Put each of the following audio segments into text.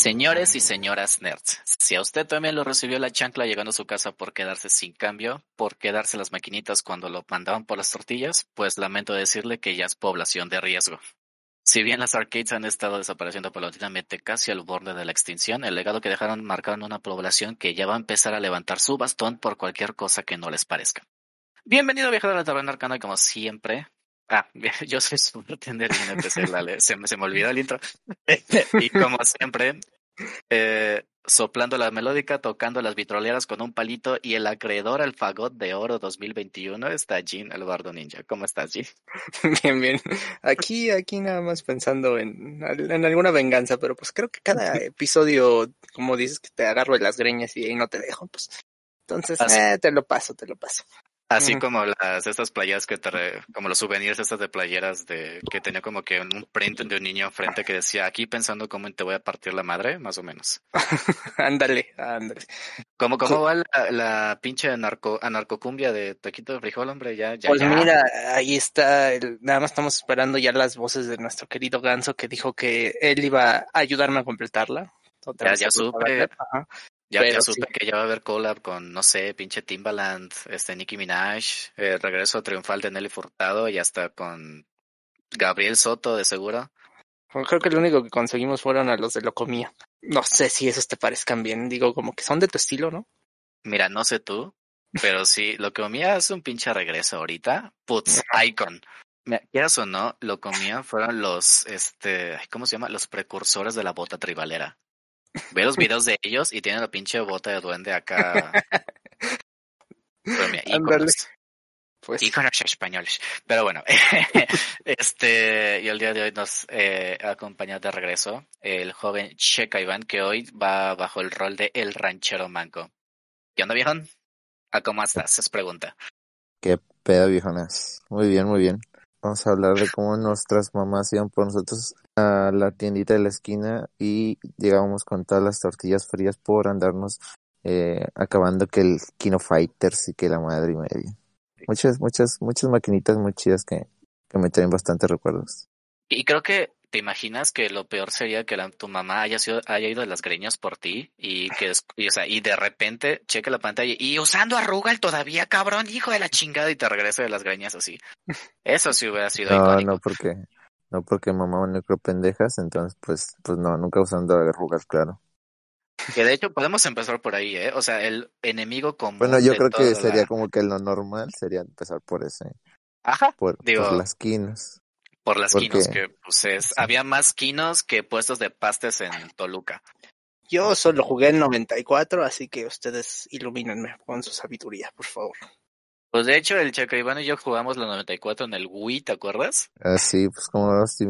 Señores y señoras nerds, si a usted también lo recibió la chancla llegando a su casa por quedarse sin cambio, por quedarse las maquinitas cuando lo mandaban por las tortillas, pues lamento decirle que ya es población de riesgo. Si bien las arcades han estado desapareciendo paulatinamente casi al borde de la extinción, el legado que dejaron marcaron una población que ya va a empezar a levantar su bastón por cualquier cosa que no les parezca. Bienvenido viajero a la taberna arcana como siempre, Ah, yo soy su bartender y empecé la se, se me olvidó el intro. y como siempre, eh, soplando la melódica, tocando las vitroleras con un palito y el acreedor al fagot de oro 2021 está Jin, el bardo ninja. ¿Cómo estás, Jin? Bien, bien. Aquí, aquí nada más pensando en, en alguna venganza, pero pues creo que cada episodio, como dices, que te agarro de las greñas y ahí no te dejo, pues entonces, eh, te lo paso, te lo paso. Así como las estas playas que te como los souvenirs estas de playeras de que tenía como que un print de un niño enfrente que decía aquí pensando cómo te voy a partir la madre, más o menos. ándale, ándale. ¿Cómo, cómo va la, la pinche anarco, anarcocumbia de Taquito de Frijol, hombre? Ya, ya, pues mira, ahí está, el, nada más estamos esperando ya las voces de nuestro querido Ganso que dijo que él iba a ayudarme a completarla. ya, ya supe. Ya, ya supe que ya va a haber collab con, no sé, pinche Timbaland, este Nicki Minaj, el regreso triunfal de Nelly Furtado y hasta con Gabriel Soto de seguro. Creo que lo único que conseguimos fueron a los de Locomía. No sé si esos te parezcan bien, digo, como que son de tu estilo, ¿no? Mira, no sé tú, pero sí, Locomía es un pinche regreso ahorita. Putz, icon. Quieras o no, Locomía fueron los, este, ¿cómo se llama? Los precursores de la bota tribalera. Ve los videos de ellos y tienen la pinche bota de duende acá. íconos. Pues. Íconos españoles. Pero bueno, este, y el día de hoy nos eh, acompaña de regreso el joven Checa Iván, que hoy va bajo el rol de El Ranchero Manco. ¿Qué onda, viejón? ¿A cómo estás? Es pregunta. ¿Qué pedo, viejonas? Muy bien, muy bien. Vamos a hablar de cómo nuestras mamás iban por nosotros a la tiendita de la esquina y llegábamos con todas las tortillas frías por andarnos eh, acabando que el Kino Fighters y que la madre y media. Muchas, muchas, muchas maquinitas muy chidas que, que me traen bastantes recuerdos. Y creo que te imaginas que lo peor sería que tu mamá haya sido, haya ido de las greñas por ti y que, y, o sea, y de repente cheque la pantalla y usando arruga todavía, cabrón, hijo de la chingada, y te regrese de las greñas así. Eso sí hubiera sido No, no, porque, no porque mamá no creo pendejas, entonces pues, pues no, nunca usando arrugas, claro. Que de hecho podemos empezar por ahí, ¿eh? O sea, el enemigo común. Bueno, yo creo que sería como que lo normal sería empezar por ese. Ajá. Por, por las quinas. Por las quinos, que pues es, había más quinos que puestos de pastes en Toluca. Yo solo jugué en 94, así que ustedes ilumínenme con su sabiduría, por favor. Pues de hecho, el Chaco Iván y yo jugamos la 94 en el Wii, ¿te acuerdas? Ah, sí, pues como no, sí,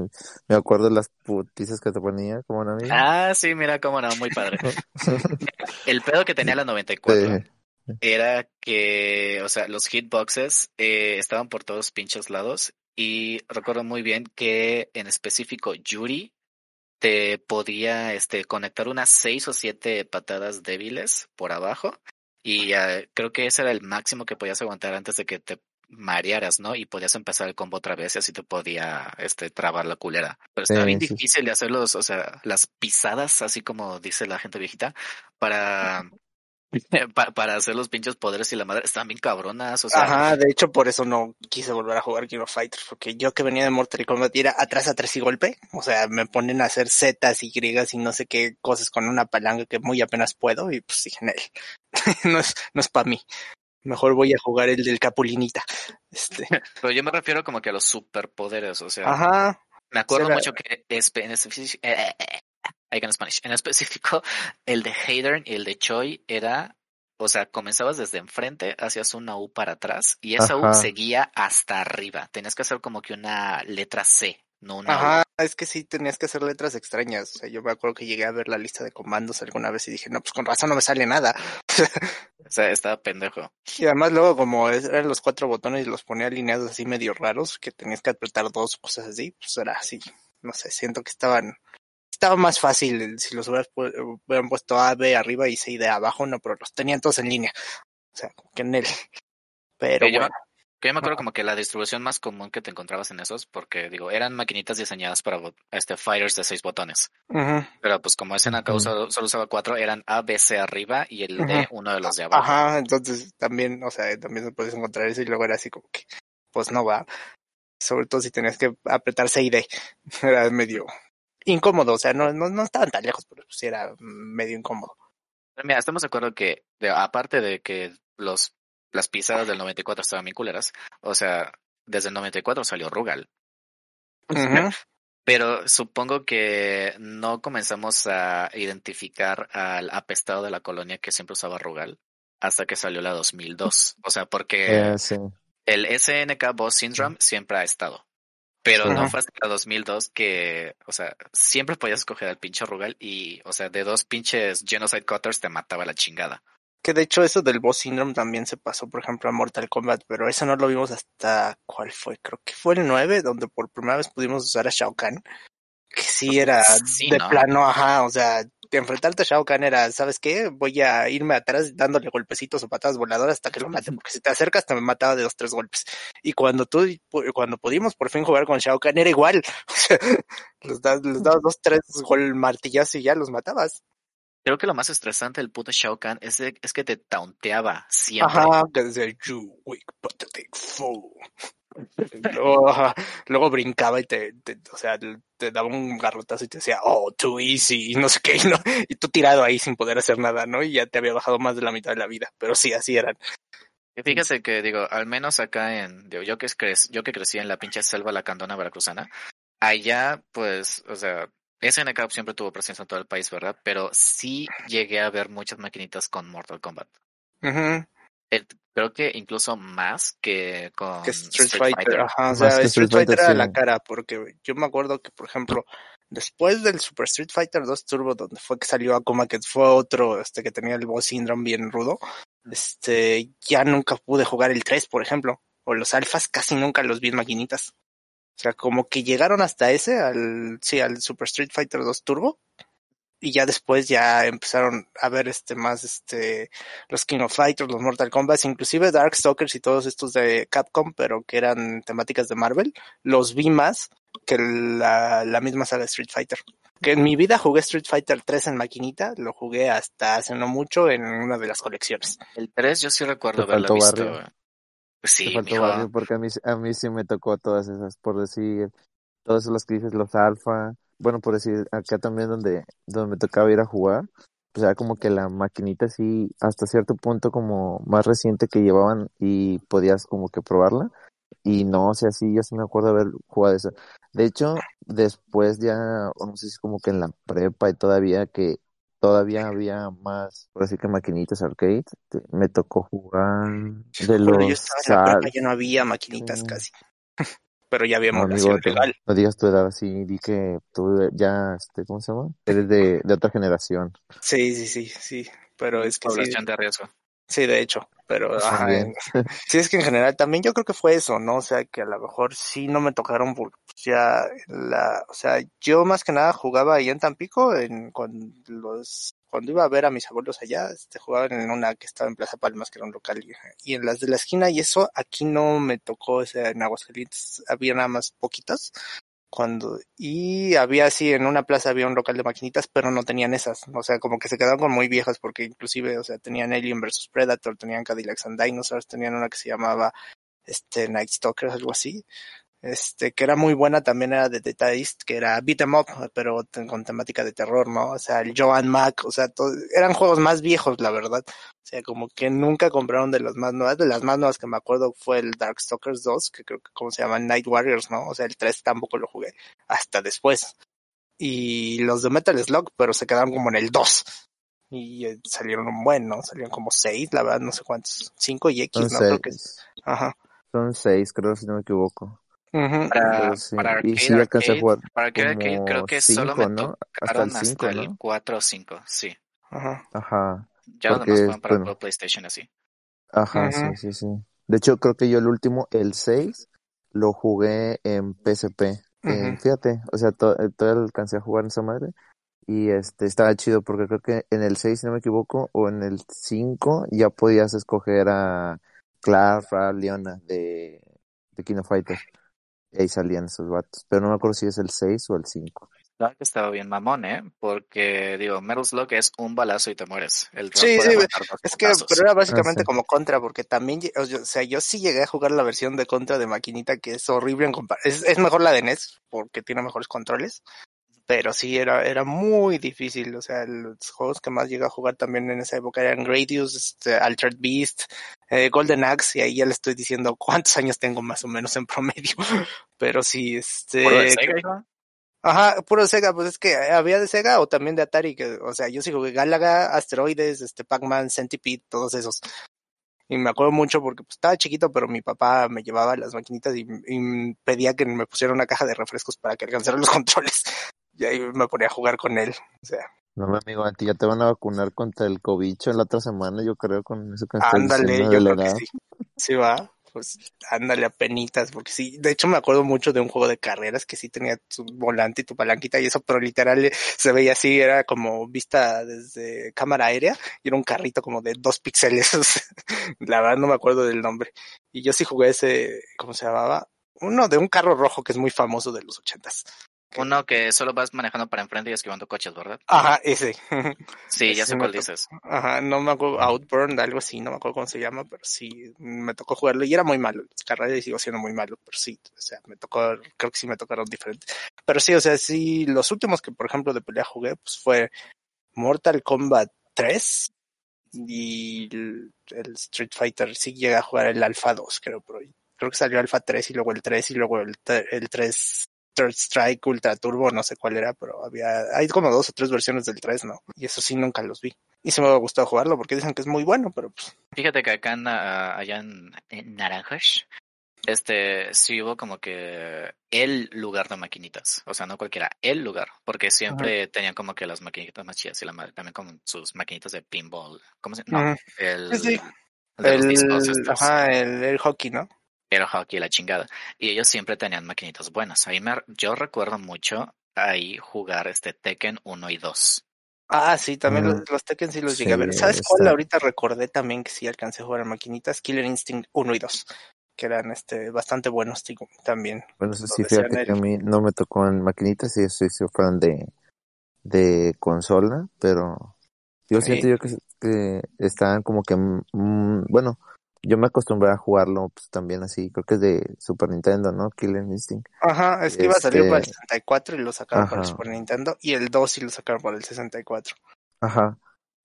me acuerdo las putizas que te ponía, como no Ah, sí, mira cómo no, muy padre. el pedo que tenía la 94 era que, o sea, los hitboxes eh, estaban por todos pinchos lados y recuerdo muy bien que en específico Yuri te podía este, conectar unas seis o siete patadas débiles por abajo y uh, creo que ese era el máximo que podías aguantar antes de que te marearas, ¿no? Y podías empezar el combo otra vez y así te podía este trabar la culera. Pero estaba bien difícil de hacerlos, o sea, las pisadas, así como dice la gente viejita, para para hacer los pinches poderes y la madre están bien cabronas, o sea. Ajá, de hecho por eso no quise volver a jugar King of Fighters, porque yo que venía de Mortal Kombat era atrás a tres y golpe, o sea, me ponen a hacer Zetas y griegas y no sé qué cosas con una palanca que muy apenas puedo y pues dije, no es, no es para mí. Mejor voy a jugar el del Capulinita. Este. Pero yo me refiero como que a los superpoderes, o sea. Ajá. Me acuerdo mucho que es, eh, en Spanish. En específico, el de Hayden y el de Choi era, o sea, comenzabas desde enfrente, hacías una U para atrás y esa U seguía hasta arriba. Tenías que hacer como que una letra C, no una Ajá, es que sí tenías que hacer letras extrañas. O sea, yo me acuerdo que llegué a ver la lista de comandos alguna vez y dije, no, pues con razón no me sale nada. o sea, estaba pendejo. Y además luego como eran los cuatro botones y los ponía alineados así medio raros, que tenías que apretar dos cosas así, pues era así. No sé, siento que estaban estaba más fácil si los hubieran, puesto A, B arriba y C de abajo, no, pero los tenían todos en línea. O sea, como que en él. Pero bueno. Que yo me acuerdo como que la distribución más común que te encontrabas en esos, porque digo, eran maquinitas diseñadas para este fighters de seis botones. Pero pues como SNK Ujú. solo, solo usaba cuatro, eran A, B, C arriba y el D Ujú. uno de los de abajo. Ajá, entonces también, o sea, también se puedes encontrar eso y luego era así como que, pues no va. Sobre todo si tenías que apretar C y D. Era medio incómodo, o sea, no, no, no estaban tan lejos, pero sí era medio incómodo. Pero mira, estamos de acuerdo que, de- aparte de que los, las pisadas del 94 estaban bien culeras, o sea, desde el 94 salió Rugal. Pero supongo que no comenzamos a identificar al apestado de la colonia que siempre usaba Rugal hasta que salió la 2002. O sea, porque Eh, sí. el SNK Boss Syndrome siempre ha estado. Pero no fue hasta la 2002 que, o sea, siempre podías escoger al pinche Rugal y, o sea, de dos pinches Genocide Cutters te mataba la chingada. Que de hecho eso del Boss Syndrome también se pasó, por ejemplo, a Mortal Kombat, pero eso no lo vimos hasta, ¿cuál fue? Creo que fue el 9, donde por primera vez pudimos usar a Shao Kahn. Que sí era Sí, de ¿no? plano, ajá, o sea, enfrentarte a Shao Kahn era, ¿sabes qué? Voy a irme atrás dándole golpecitos o patadas voladoras hasta que lo mate, porque si te acercas te me mataba de dos, tres golpes. Y cuando tú, cuando pudimos por fin jugar con Shao Kahn era igual, los, das- les dabas dos, tres gol martillazos y ya los matabas. Creo que lo más estresante del puto Shao Kahn es, de- es que te taunteaba siempre. Ajá, que decía, you weak pathetic fool. Luego, brincaba y te, te- o sea, te daba un garrotazo y te decía, oh, too easy, y no sé qué, y, no- y tú tirado ahí sin poder hacer nada, ¿no? Y ya te había bajado más de la mitad de la vida, pero sí, así eran. Y Fíjese que digo, al menos acá en, digo, yo que cre- yo que crecí en la pinche selva lacandona veracruzana, allá pues, o sea, SNK siempre tuvo presencia en todo el país, ¿verdad? Pero sí llegué a ver muchas maquinitas con Mortal Kombat. Creo que incluso más que con Que Street, Fighter, ajá, o sea, Street Street Fighter Fighter, era sí. la cara, porque yo me acuerdo que, por ejemplo, después del Super Street Fighter 2 Turbo, donde fue que salió Akuma, que fue otro, este, que tenía el boss syndrome bien rudo, este, ya nunca pude jugar el 3, por ejemplo, o los alfas casi nunca los vi en maquinitas. O sea, como que llegaron hasta ese, al, sí, al Super Street Fighter 2 Turbo, y ya después ya empezaron a ver este más este los King of Fighters, los Mortal Kombat, inclusive Darkstalkers y todos estos de Capcom, pero que eran temáticas de Marvel, los vi más que la, la misma saga de Street Fighter. Que en mi vida jugué Street Fighter 3 en maquinita, lo jugué hasta hace no mucho en una de las colecciones. El 3 yo sí recuerdo haberlo visto. barrio. Pues Te sí, faltó mijo. barrio porque a mí, a mí sí me tocó todas esas, por decir, todas las que dices, los alfa, bueno, por decir, acá también donde, donde me tocaba ir a jugar, pues era como que la maquinita sí, hasta cierto punto como más reciente que llevaban y podías como que probarla, y no, o sea, sí, yo sí me acuerdo haber jugado eso. De hecho, después ya, o no sé si como que en la prepa y todavía que todavía había más, por así que maquinitas arcade, me tocó jugar de Cuando los yo estaba en la prepa ya no había maquinitas Sí. casi. Pero ya había No, amigo, te- legal. no digas tu edad así, di que tú ya, este, ¿cómo se llama? Eres de, de otra generación. Sí, sí, sí, sí. Pero es que sí, Población de riesgo. sí, de hecho. Pero ajá, en- sí es que en general también yo creo que fue eso, ¿no? O sea, que a lo mejor sí no me tocaron porque pues, ya la, o sea, yo más que nada jugaba ahí en Tampico, en cuando los, cuando iba a ver a mis abuelos allá, este, jugaban en una que estaba en Plaza Palmas, que era un local, y, en las de la esquina y eso, aquí no me tocó, o sea, en Aguascalientes había nada más poquitas, cuando, y había así, en una plaza había un local de maquinitas, pero no tenían esas, o sea, como que se quedaron como muy viejas, porque inclusive, o sea, tenían Alien vs Predator, tenían Cadillacs and Dinosaurs, tenían una que se llamaba, este, Night Stalker, algo así, este, que era muy buena, también era de Data East, que era beat 'em up, pero con temática de terror, ¿no? O sea, el Joan Mac, o sea, todo- eran juegos más viejos, la verdad. O sea, como que nunca compraron de las más nuevas. De las más nuevas que me acuerdo fue el Darkstalkers 2, que creo que como se llama Night Warriors, ¿no? O sea, el 3 tampoco lo jugué hasta después. Y los de Metal Slug, pero se quedaron como en el 2. Y eh, salieron un buen, ¿no? Salieron como 6, la verdad, no sé cuántos. 5 y X, Son ¿no? Creo que seis. Ajá. Son seis, creo, si no me equivoco. Ujú. Para, Pero sí, para y arcade, sí alcancé a arcade, jugar para arcade, creo que solo cinco, me ¿no? Hasta el hasta cinco, el ¿no? 4 o 5, sí. Ajá. Ajá, Ya los Porque, demás fueron para bueno. PlayStation así. ajá, Ujú. sí, sí, sí. De hecho, creo que yo el último, el 6, lo jugué en PSP. Eh, Ujú. fíjate, o sea, to- eh, todavía alcancé a jugar en esa madre. Y este, estaba chido porque creo que en el 6, si no me equivoco, o en el 5, ya podías escoger a Clara, Leona de, de King of Fighter. Y ahí salían esos vatos. Pero no me acuerdo si es el 6 o el 5. Claro que estaba bien mamón, ¿eh? Porque, digo, Metal Slug es un balazo y te mueres. El Sí, puede sí, Es que, pero era básicamente Ah, sí. como contra, porque también, o sea, yo sí llegué a jugar la versión de contra de maquinita, que es horrible en compar es, es mejor la de NES, porque tiene mejores controles, pero sí era, era muy difícil, o sea, los juegos que más llegué a jugar también en esa época eran Gradius, este, Altered Beast, eh, Golden Axe, y ahí ya le estoy diciendo cuántos años tengo más o menos en promedio, pero sí, este... ¿Puro de Sega, hijo? Ajá, puro Sega, pues es que había de Sega o también de Atari, que, o sea, yo sí jugué Galaga, Asteroides, este, Pac-Man, Centipede, todos esos. Y me acuerdo mucho porque pues, estaba chiquito, pero mi papá me llevaba las maquinitas y, y pedía que me pusiera una caja de refrescos para que alcanzara los controles. Y ahí me ponía a jugar con él. O sea, No, mi amigo, a ti ya te van a vacunar contra el cobicho en la otra semana, yo creo, con eso que ándale, yo creo que sí. Sí va, pues ándale a penitas, porque sí, de hecho me acuerdo mucho de un juego de carreras que sí tenía tu volante y tu palanquita y eso, pero literal eh, se veía así, era como vista desde cámara aérea y era un carrito como de dos píxeles. La verdad no me acuerdo del nombre. Y yo sí jugué ese, ¿cómo se llamaba? Uno de un carro rojo que es muy famoso de los ochentas. Uno que solo vas manejando para enfrente y esquivando coches, ¿verdad? Ajá, ese. Sí, ya Ese sé cuál dices. Ajá, no me acuerdo, Outburn, algo así, no me acuerdo cómo se llama, pero sí, me tocó jugarlo y era muy malo, las carreras y sigo siendo muy malo, pero sí, o sea, me tocó, creo que sí me tocaron diferentes. Pero sí, o sea, sí, los últimos que, por ejemplo, de pelea jugué, pues fue Mortal Kombat 3 y el, el Street Fighter, sí llegué a jugar el Alpha 2, creo, pero creo que salió Alpha 3 y luego el 3 y luego el, el 3 Third Strike Ultra Turbo, no sé cuál era, pero había, hay como dos o tres versiones del 3, ¿no? Y eso sí nunca los vi. Y se me ha gustado jugarlo porque dicen que es muy bueno, pero pues. Fíjate que acá en, ah, allá en, en Naranjas, este, sí hubo como que el lugar de maquinitas. O sea, no cualquiera, el lugar. Porque siempre tenían como que las maquinitas más chidas y la, también con sus maquinitas de pinball. ¿Cómo se No, el, Sí, el El, ajá, el, el hockey, ¿no? Era hockey la chingada. Y ellos siempre tenían maquinitas buenas. Ahí me, yo recuerdo mucho ahí jugar este Tekken 1 y 2. Ah, sí, también Mm. los, los Tekken sí los Sí, llegué a ver. ¿Sabes cuál? está- Ahorita recordé también que sí alcancé a jugar en maquinitas, Killer Instinct 1 y 2, que eran este bastante buenos digo, también. Bueno, eso sí, fíjate que a mí no me tocó en maquinitas, y soy, soy fan de, de consola, pero yo Sí. siento yo que, que estaban como que, mm, bueno, yo me acostumbré a jugarlo pues, también así, creo que es de Super Nintendo, ¿no? Killer Instinct. Ajá, es que iba a salir para el Este- 64 y lo sacaron para el Ajá. Super Nintendo, y el 2 sí lo sacaron para el 64. Ajá.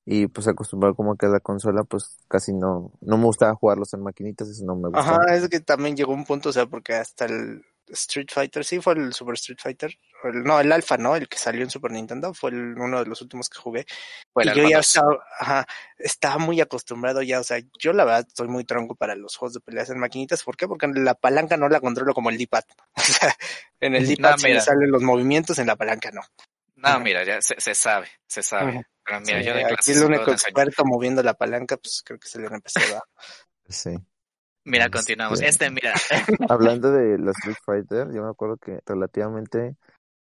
Y pues acostumbrado como que a la consola, pues casi no, no me gustaba jugarlos en maquinitas, eso no me gustaba. Ajá, es que también llegó un punto, o sea, porque hasta el Street Fighter, sí fue el Super Street Fighter, el- no, el Alpha, ¿no? El que salió en Super Nintendo, fue el- uno de los últimos que jugué. Y yo ya 2. estaba, ajá, estaba muy acostumbrado ya, o sea, yo la verdad estoy muy tronco para los juegos de peleas en maquinitas, ¿por qué? Porque la palanca no la controlo como el D-pad. O sea, en el D-pad No, se me salen los movimientos, en la palanca no. No, Ajá. mira, ya se, se sabe, se sabe. Pero mira, Sí, yo de aquí el único experto moviendo la palanca, pues creo que se le empezó a. Sí. Mira, Este- continuamos. Este, mira, Hablando de los Street Fighter, yo me acuerdo que relativamente,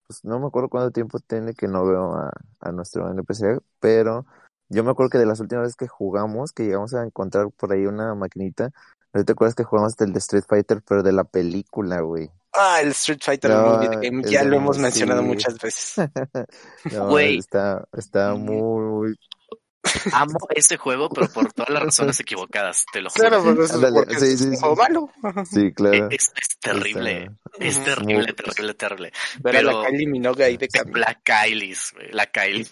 pues no me acuerdo cuánto tiempo tiene que no veo a, a nuestro NPC, pero yo me acuerdo que de las últimas veces que jugamos, que llegamos a encontrar por ahí una maquinita, ¿no te acuerdas que jugamos el de Street Fighter, pero de la película, güey? Ah, el Street Fighter No, Game, ya lo hemos mencionado sí. muchas veces. No, Güey. está, está Mm. muy, amo ese juego, pero por todas las razones equivocadas, te lo juro. Claro, pero eso es Ándale, porque sí, es sí, un sí. juego malo. sí, claro. Es, es terrible, es terrible, Muy- terrible, terrible. Ver a la Pero- Kylie Minogue ahí de camino. La Kylie, güey, la Kylie.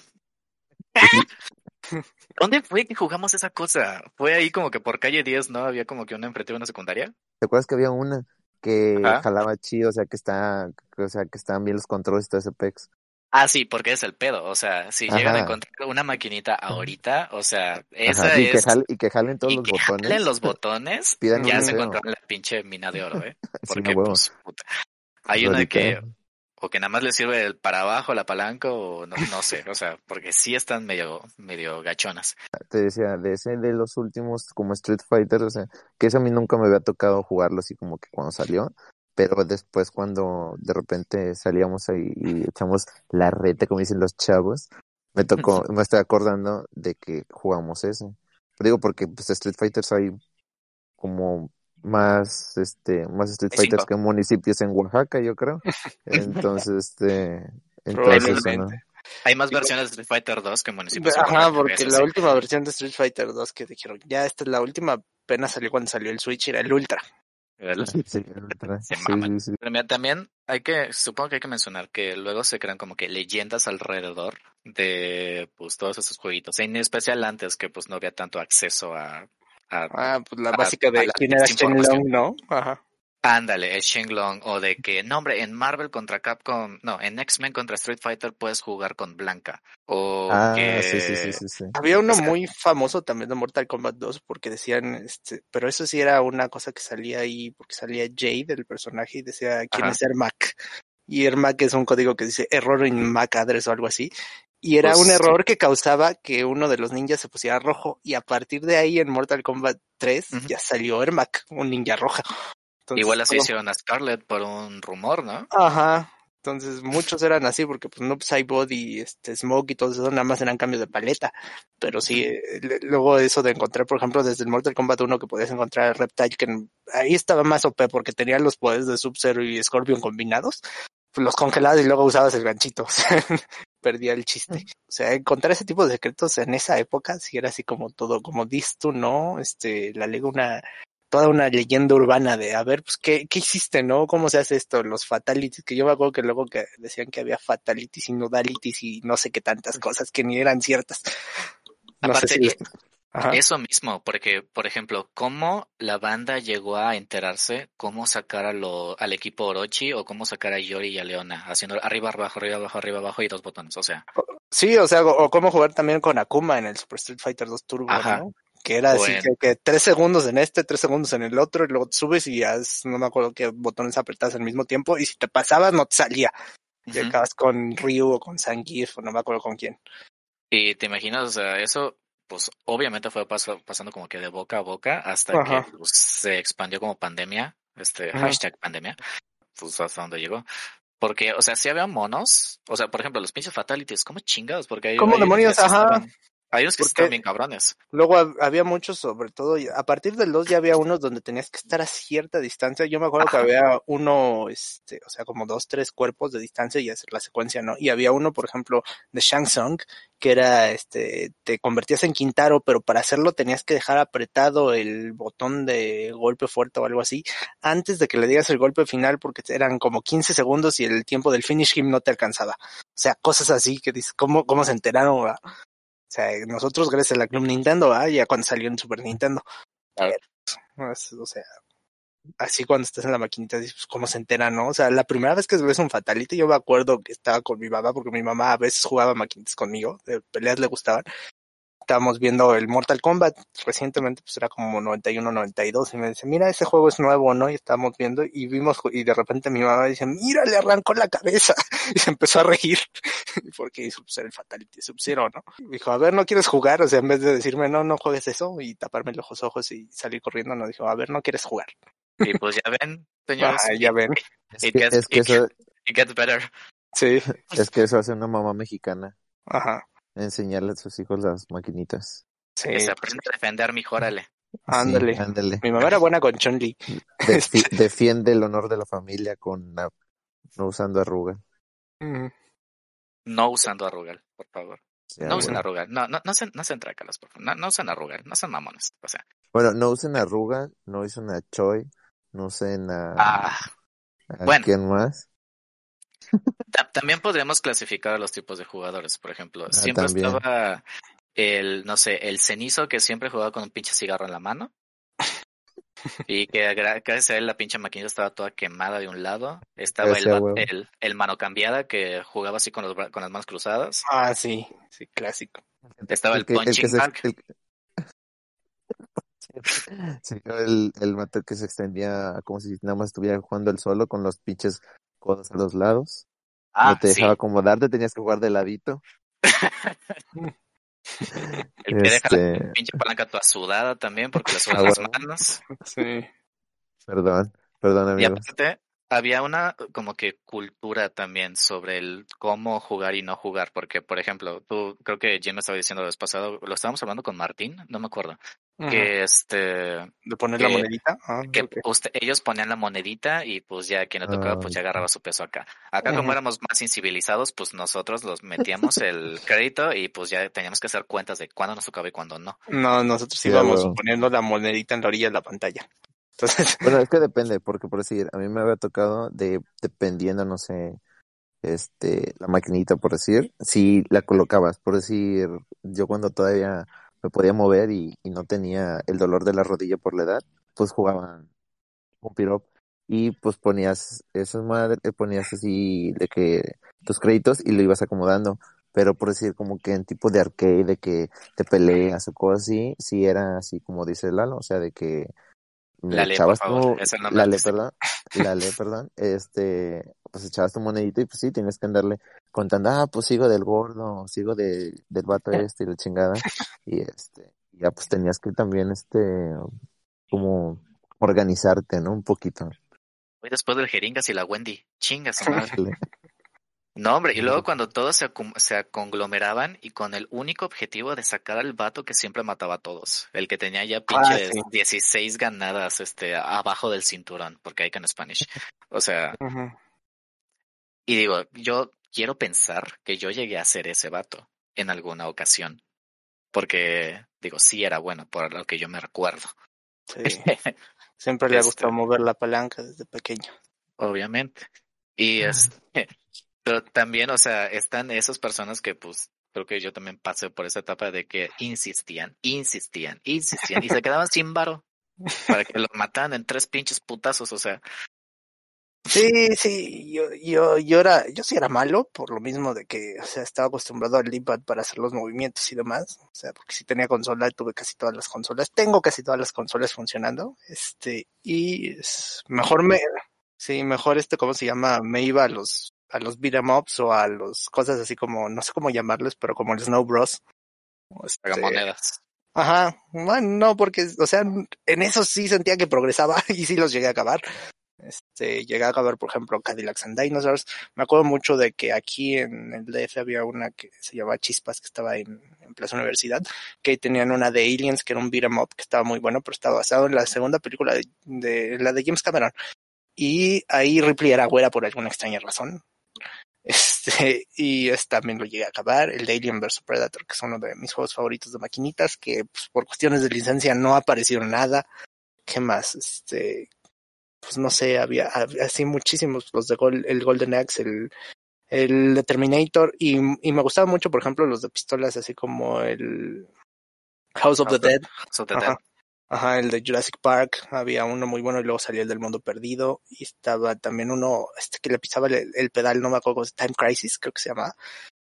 ¿Dónde fue que jugamos esa cosa? Fue ahí como que por calle 10, ¿no? Había como que una enfrente de una secundaria. ¿Te acuerdas que había una que Ajá. jalaba chido, o sea, que está, o sea, que estaban bien los controles y todo ese pex? Ah, sí, porque es el pedo. O sea, si Ajá. llegan a encontrar una maquinita ahorita, o sea, esa Ajá, y, que es. jale- y que jalen todos y los que botones. jalen los botones, Pidan ya se encontraron la pinche mina de oro, ¿eh? Sí, Porque, huevo. pues, puta. Hay una que, o que nada más le sirve el para abajo, la palanca, o no, no sé, o sea, porque sí están medio, medio gachonas. te decía, de ese de los últimos como Street Fighter, o sea, que eso a mí nunca me había tocado jugarlo así como que cuando salió, pero después cuando de repente salíamos ahí y echamos la reta, como dicen los chavos, me tocó, me estoy acordando de que jugamos ese. Pero digo, porque pues Street Fighters hay como más este más Street Fighters cinco. que municipios en Oaxaca, yo creo. Entonces, este entonces eso, ¿no? Probablemente. Hay más versiones de Street Fighter 2 que municipios. Ajá, Oaxaca, porque eso la última versión de Street Fighter 2 que dijeron, ya esta es la última, apenas salió cuando salió el Switch, era el Ultra. Sí, Sí, sí, sí. Pero mira, también hay que, supongo que hay que mencionar que luego se crean como que leyendas alrededor de pues todos esos jueguitos. En especial antes que pues no había tanto acceso a, a Ah, pues la A- básica de la quién era. Shenlong, ¿no? Ajá. Ándale, el Shenlong o de que no hombre, en Marvel contra Capcom, no, en X-Men contra Street Fighter puedes jugar con Blanca o Ah, que sí, sí, sí, sí, sí. Había uno O sea- muy famoso también de Mortal Kombat 2 porque decían, este, pero eso sí era una cosa que salía ahí, porque salía Jade, el personaje, y decía quién Ajá. es Ermac. Y Ermac es un código que dice error in MAC address o algo así. Y era Pues, un sí. error que causaba que uno de los ninjas se pusiera rojo. Y a partir de ahí en Mortal Kombat 3 Ujú. ya salió Ermac, un ninja roja. Entonces, igual así como- hicieron a Scarlet por un rumor, ¿no? Ajá. Entonces muchos eran así porque pues no pues y este Smoke y todo eso nada más eran cambios de paleta. Pero sí, eh, luego eso de encontrar, por ejemplo, desde el Mortal Kombat 1 que podías encontrar el Reptile que ahí estaba más OP porque tenía los poderes de Sub-Zero y Scorpion combinados. Pues los congelabas y luego usabas el ganchito. Perdía el chiste. O sea, encontrar ese tipo de secretos en esa época sí era así como todo, como dis tú, ¿no? Este, la Lego una toda una leyenda urbana de, a ver, pues, ¿qué, qué hiciste, no? ¿Cómo se hace esto? Los fatalities, que yo me acuerdo que luego que decían que había fatalities y nodalities y no sé qué tantas cosas que ni eran ciertas. No Aparte, sé si... Eso mismo, porque, por ejemplo, cómo la banda llegó a enterarse cómo sacar a lo, al equipo Orochi o cómo sacar a Yori y a Leona, haciendo arriba, abajo, arriba, abajo, arriba, abajo y dos botones. O sea, Sí, o sea, o, o cómo jugar también con Akuma en el Super Street Fighter 2 Turbo, Ajá. ¿no? Que era así, Bueno. que, que tres segundos en este, tres segundos en el otro, y luego subes y ya no me acuerdo qué botones apretas al mismo tiempo, y si te pasabas no te salía. Y ujú. acabas con Ryu o con Zangief, o no me acuerdo con quién. y te imaginas, o sea, eso, pues obviamente fue paso- pasando como que de boca a boca hasta Ajá. que pues, se expandió como pandemia, este Ajá. hashtag pandemia, pues hasta donde llegó. Porque, o sea, si había monos, o sea, por ejemplo, los pinches fatalities, ¿cómo chingados? Porque hay, ¿Cómo hay demonios? Ajá. estaban- hay unos que estaban bien cabrones. Luego hab- había muchos, sobre todo, a partir del 2 ya había unos donde tenías que estar a cierta distancia. Yo me acuerdo que había uno, este, o sea, como dos, tres cuerpos de distancia y hacer la secuencia, ¿no? Y había uno, por ejemplo, de Shang Tsung, que era, este, te convertías en Quintaro, pero para hacerlo tenías que dejar apretado el botón de golpe fuerte o algo así, antes de que le digas el golpe final, porque eran como 15 segundos y el tiempo del finish him no te alcanzaba. O sea, cosas así que dices, ¿cómo, cómo se enteraron? O sea, nosotros gracias a la Club Nintendo, ¿ah? ya cuando salió en Super Nintendo. Claro. Es- o sea, así cuando estás en la maquinita, pues, ¿cómo se entera, no? O sea, la primera vez que ves un Fatality, yo me acuerdo que estaba con mi mamá, porque mi mamá a veces jugaba maquinitas conmigo, de peleas le gustaban. Estábamos viendo el Mortal Kombat recientemente, pues era como 91, 92, y me dice, mira, ese juego es nuevo, ¿no? Y estábamos viendo y vimos, y de repente mi mamá dice, mira, le arrancó la cabeza, y se empezó a reír, porque hizo pues, el Fatality Sub-Zero, ¿no? Dijo, a ver, ¿no quieres jugar? O sea, en vez de decirme, no, no juegues eso, y taparme los ojos y salir corriendo, no dijo, a ver, ¿no quieres jugar? Y pues ya ven, señores. Ah, ya ven. Es It que, gets- es, que it- eso, it gets better. Sí, es que eso hace una mamá mexicana, ajá, enseñarle a sus hijos las maquinitas. sí, Que se aprende a defender, mijórale. ándale. Sí, ándale. Mi mamá era buena con Chun-Li. Defi- defiende el honor de la familia con la- no usando arruga. Mm, No usando arrugal, por favor. Sí, No usen bueno. arrugal. No, no, no sean, no sean trácalas, por favor. No, no usen arrugal. No sean mamones. O sea, Bueno, no usen arruga, no usen a Choi, no usen a, ah, a bueno. quién más. Ta- También podríamos clasificar a los tipos de jugadores. Por ejemplo, siempre Ah, también. estaba el, no sé, el cenizo que siempre jugaba con un pinche cigarro en la mano. Y que gra- gracias a él la pinche maquinita estaba toda quemada de un lado. Estaba el, el, el mano cambiada que jugaba así con, los, con las manos cruzadas. Ah, sí, sí, clásico. Estaba el, que, el que punching bag. el, Sí, el, el mato que se extendía como si nada más estuviera jugando el solo con los pinches codos a los lados. Ah, no te dejaba acomodar, te tenías que jugar de ladito. El que deja la Este, pinche palanca toda sudada también porque le sudan Ah, las bueno. manos. Sí. perdón, perdón Y amigos. aparte, había una como que cultura también sobre el cómo jugar y no jugar, porque por ejemplo, tú creo que Jim me estaba diciendo la vez pasado, lo estábamos hablando con Martín, no me acuerdo, que este de poner la que- monedita. Ah, que usted- ellos ponían la monedita y pues ya quien le tocaba pues ya Ah. agarraba su peso acá. Acá como éramos más incivilizados, pues nosotros los metíamos el crédito y pues ya teníamos que hacer cuentas de cuándo nos tocaba y cuándo no. No, nosotros Sí, íbamos poniendo la monedita en la orilla de la pantalla. Entonces, Bueno, es que depende, porque por decir, a mí me había tocado de, dependiendo, no sé, este, la maquinita, por decir, si la colocabas, por decir, yo cuando todavía me podía mover y, y no tenía el dolor de la rodilla por la edad, pues jugaba un pirop y pues ponías esas madres, ponías así de que tus créditos y lo ibas acomodando. Pero por decir como que en tipo de arcade, de que te peleas o cosas así, sí era así como dice Lalo, o sea, de que le La ley, por echabas favor, tu- es el nombre la ley, artístico. perdón, la perdón, este, pues echabas tu monedita y pues sí, tienes que andarle contando, ah, pues sigo del gordo, sigo de, del vato este y la chingada, y este, ya pues tenías que también, este, como organizarte, ¿no? Un poquito. Hoy después del jeringas y la Wendy, chinga su madre. No, hombre, y luego cuando todos se, se conglomeraban y con el único objetivo de sacar al vato que siempre mataba a todos, el que tenía ya pinches sí. 16 ganadas este abajo del cinturón, porque hay que en Spanish. O sea, ujú. Y digo, yo quiero pensar que yo llegué a ser ese vato en alguna ocasión, porque digo, sí era bueno por lo que yo me recuerdo. Sí. Siempre le ha Este- gustado mover la palanca desde pequeño. Obviamente. Y este, pero también, o sea, están esas personas que pues creo que yo también pasé por esa etapa de que insistían, insistían, insistían y se quedaban sin varo para que lo mataran en tres pinches putazos, o sea, Sí, sí, yo, yo, yo era, yo sí era malo, por lo mismo de que, o sea, estaba acostumbrado al D-pad para hacer los movimientos y demás. O sea, porque si tenía consola, tuve casi todas las consolas. Tengo casi todas las consolas funcionando. Este, y es- mejor me, sí, mejor este, ¿cómo se llama? Me iba a los, a los beat 'em ups o a los cosas así como, no sé cómo llamarles, pero como el Snow Bros. Este, monedas. Ajá, bueno, no, porque, o sea, en eso sí sentía que progresaba y sí los llegué a acabar. Este, llegué a acabar, por ejemplo, Cadillacs and Dinosaurs. Me acuerdo mucho de que aquí en el DF había una que se llamaba Chispas, que estaba en, Plaza Universidad, que tenían una de Aliens, que era un beat 'em up, que estaba muy bueno, pero estaba basado en la segunda película de, la de James Cameron. Y ahí Ripley era güera por alguna extraña razón. Este, y este también lo llegué a acabar, el de Alien vs Predator, que es uno de mis juegos favoritos de maquinitas, que pues, por cuestiones de licencia no apareció nada. ¿Qué más? Este, pues no sé, había, había así muchísimos, los de Gol- el Golden Axe, el, el de Terminator, y, y me gustaban mucho, por ejemplo, los de pistolas, así como el House of the House of- Dead, the Ajá. Dead. Ajá, el de Jurassic Park, había uno muy bueno y luego salió el del mundo perdido y estaba también uno este que le pisaba el, el pedal, no me acuerdo, Time Crisis creo que se llama,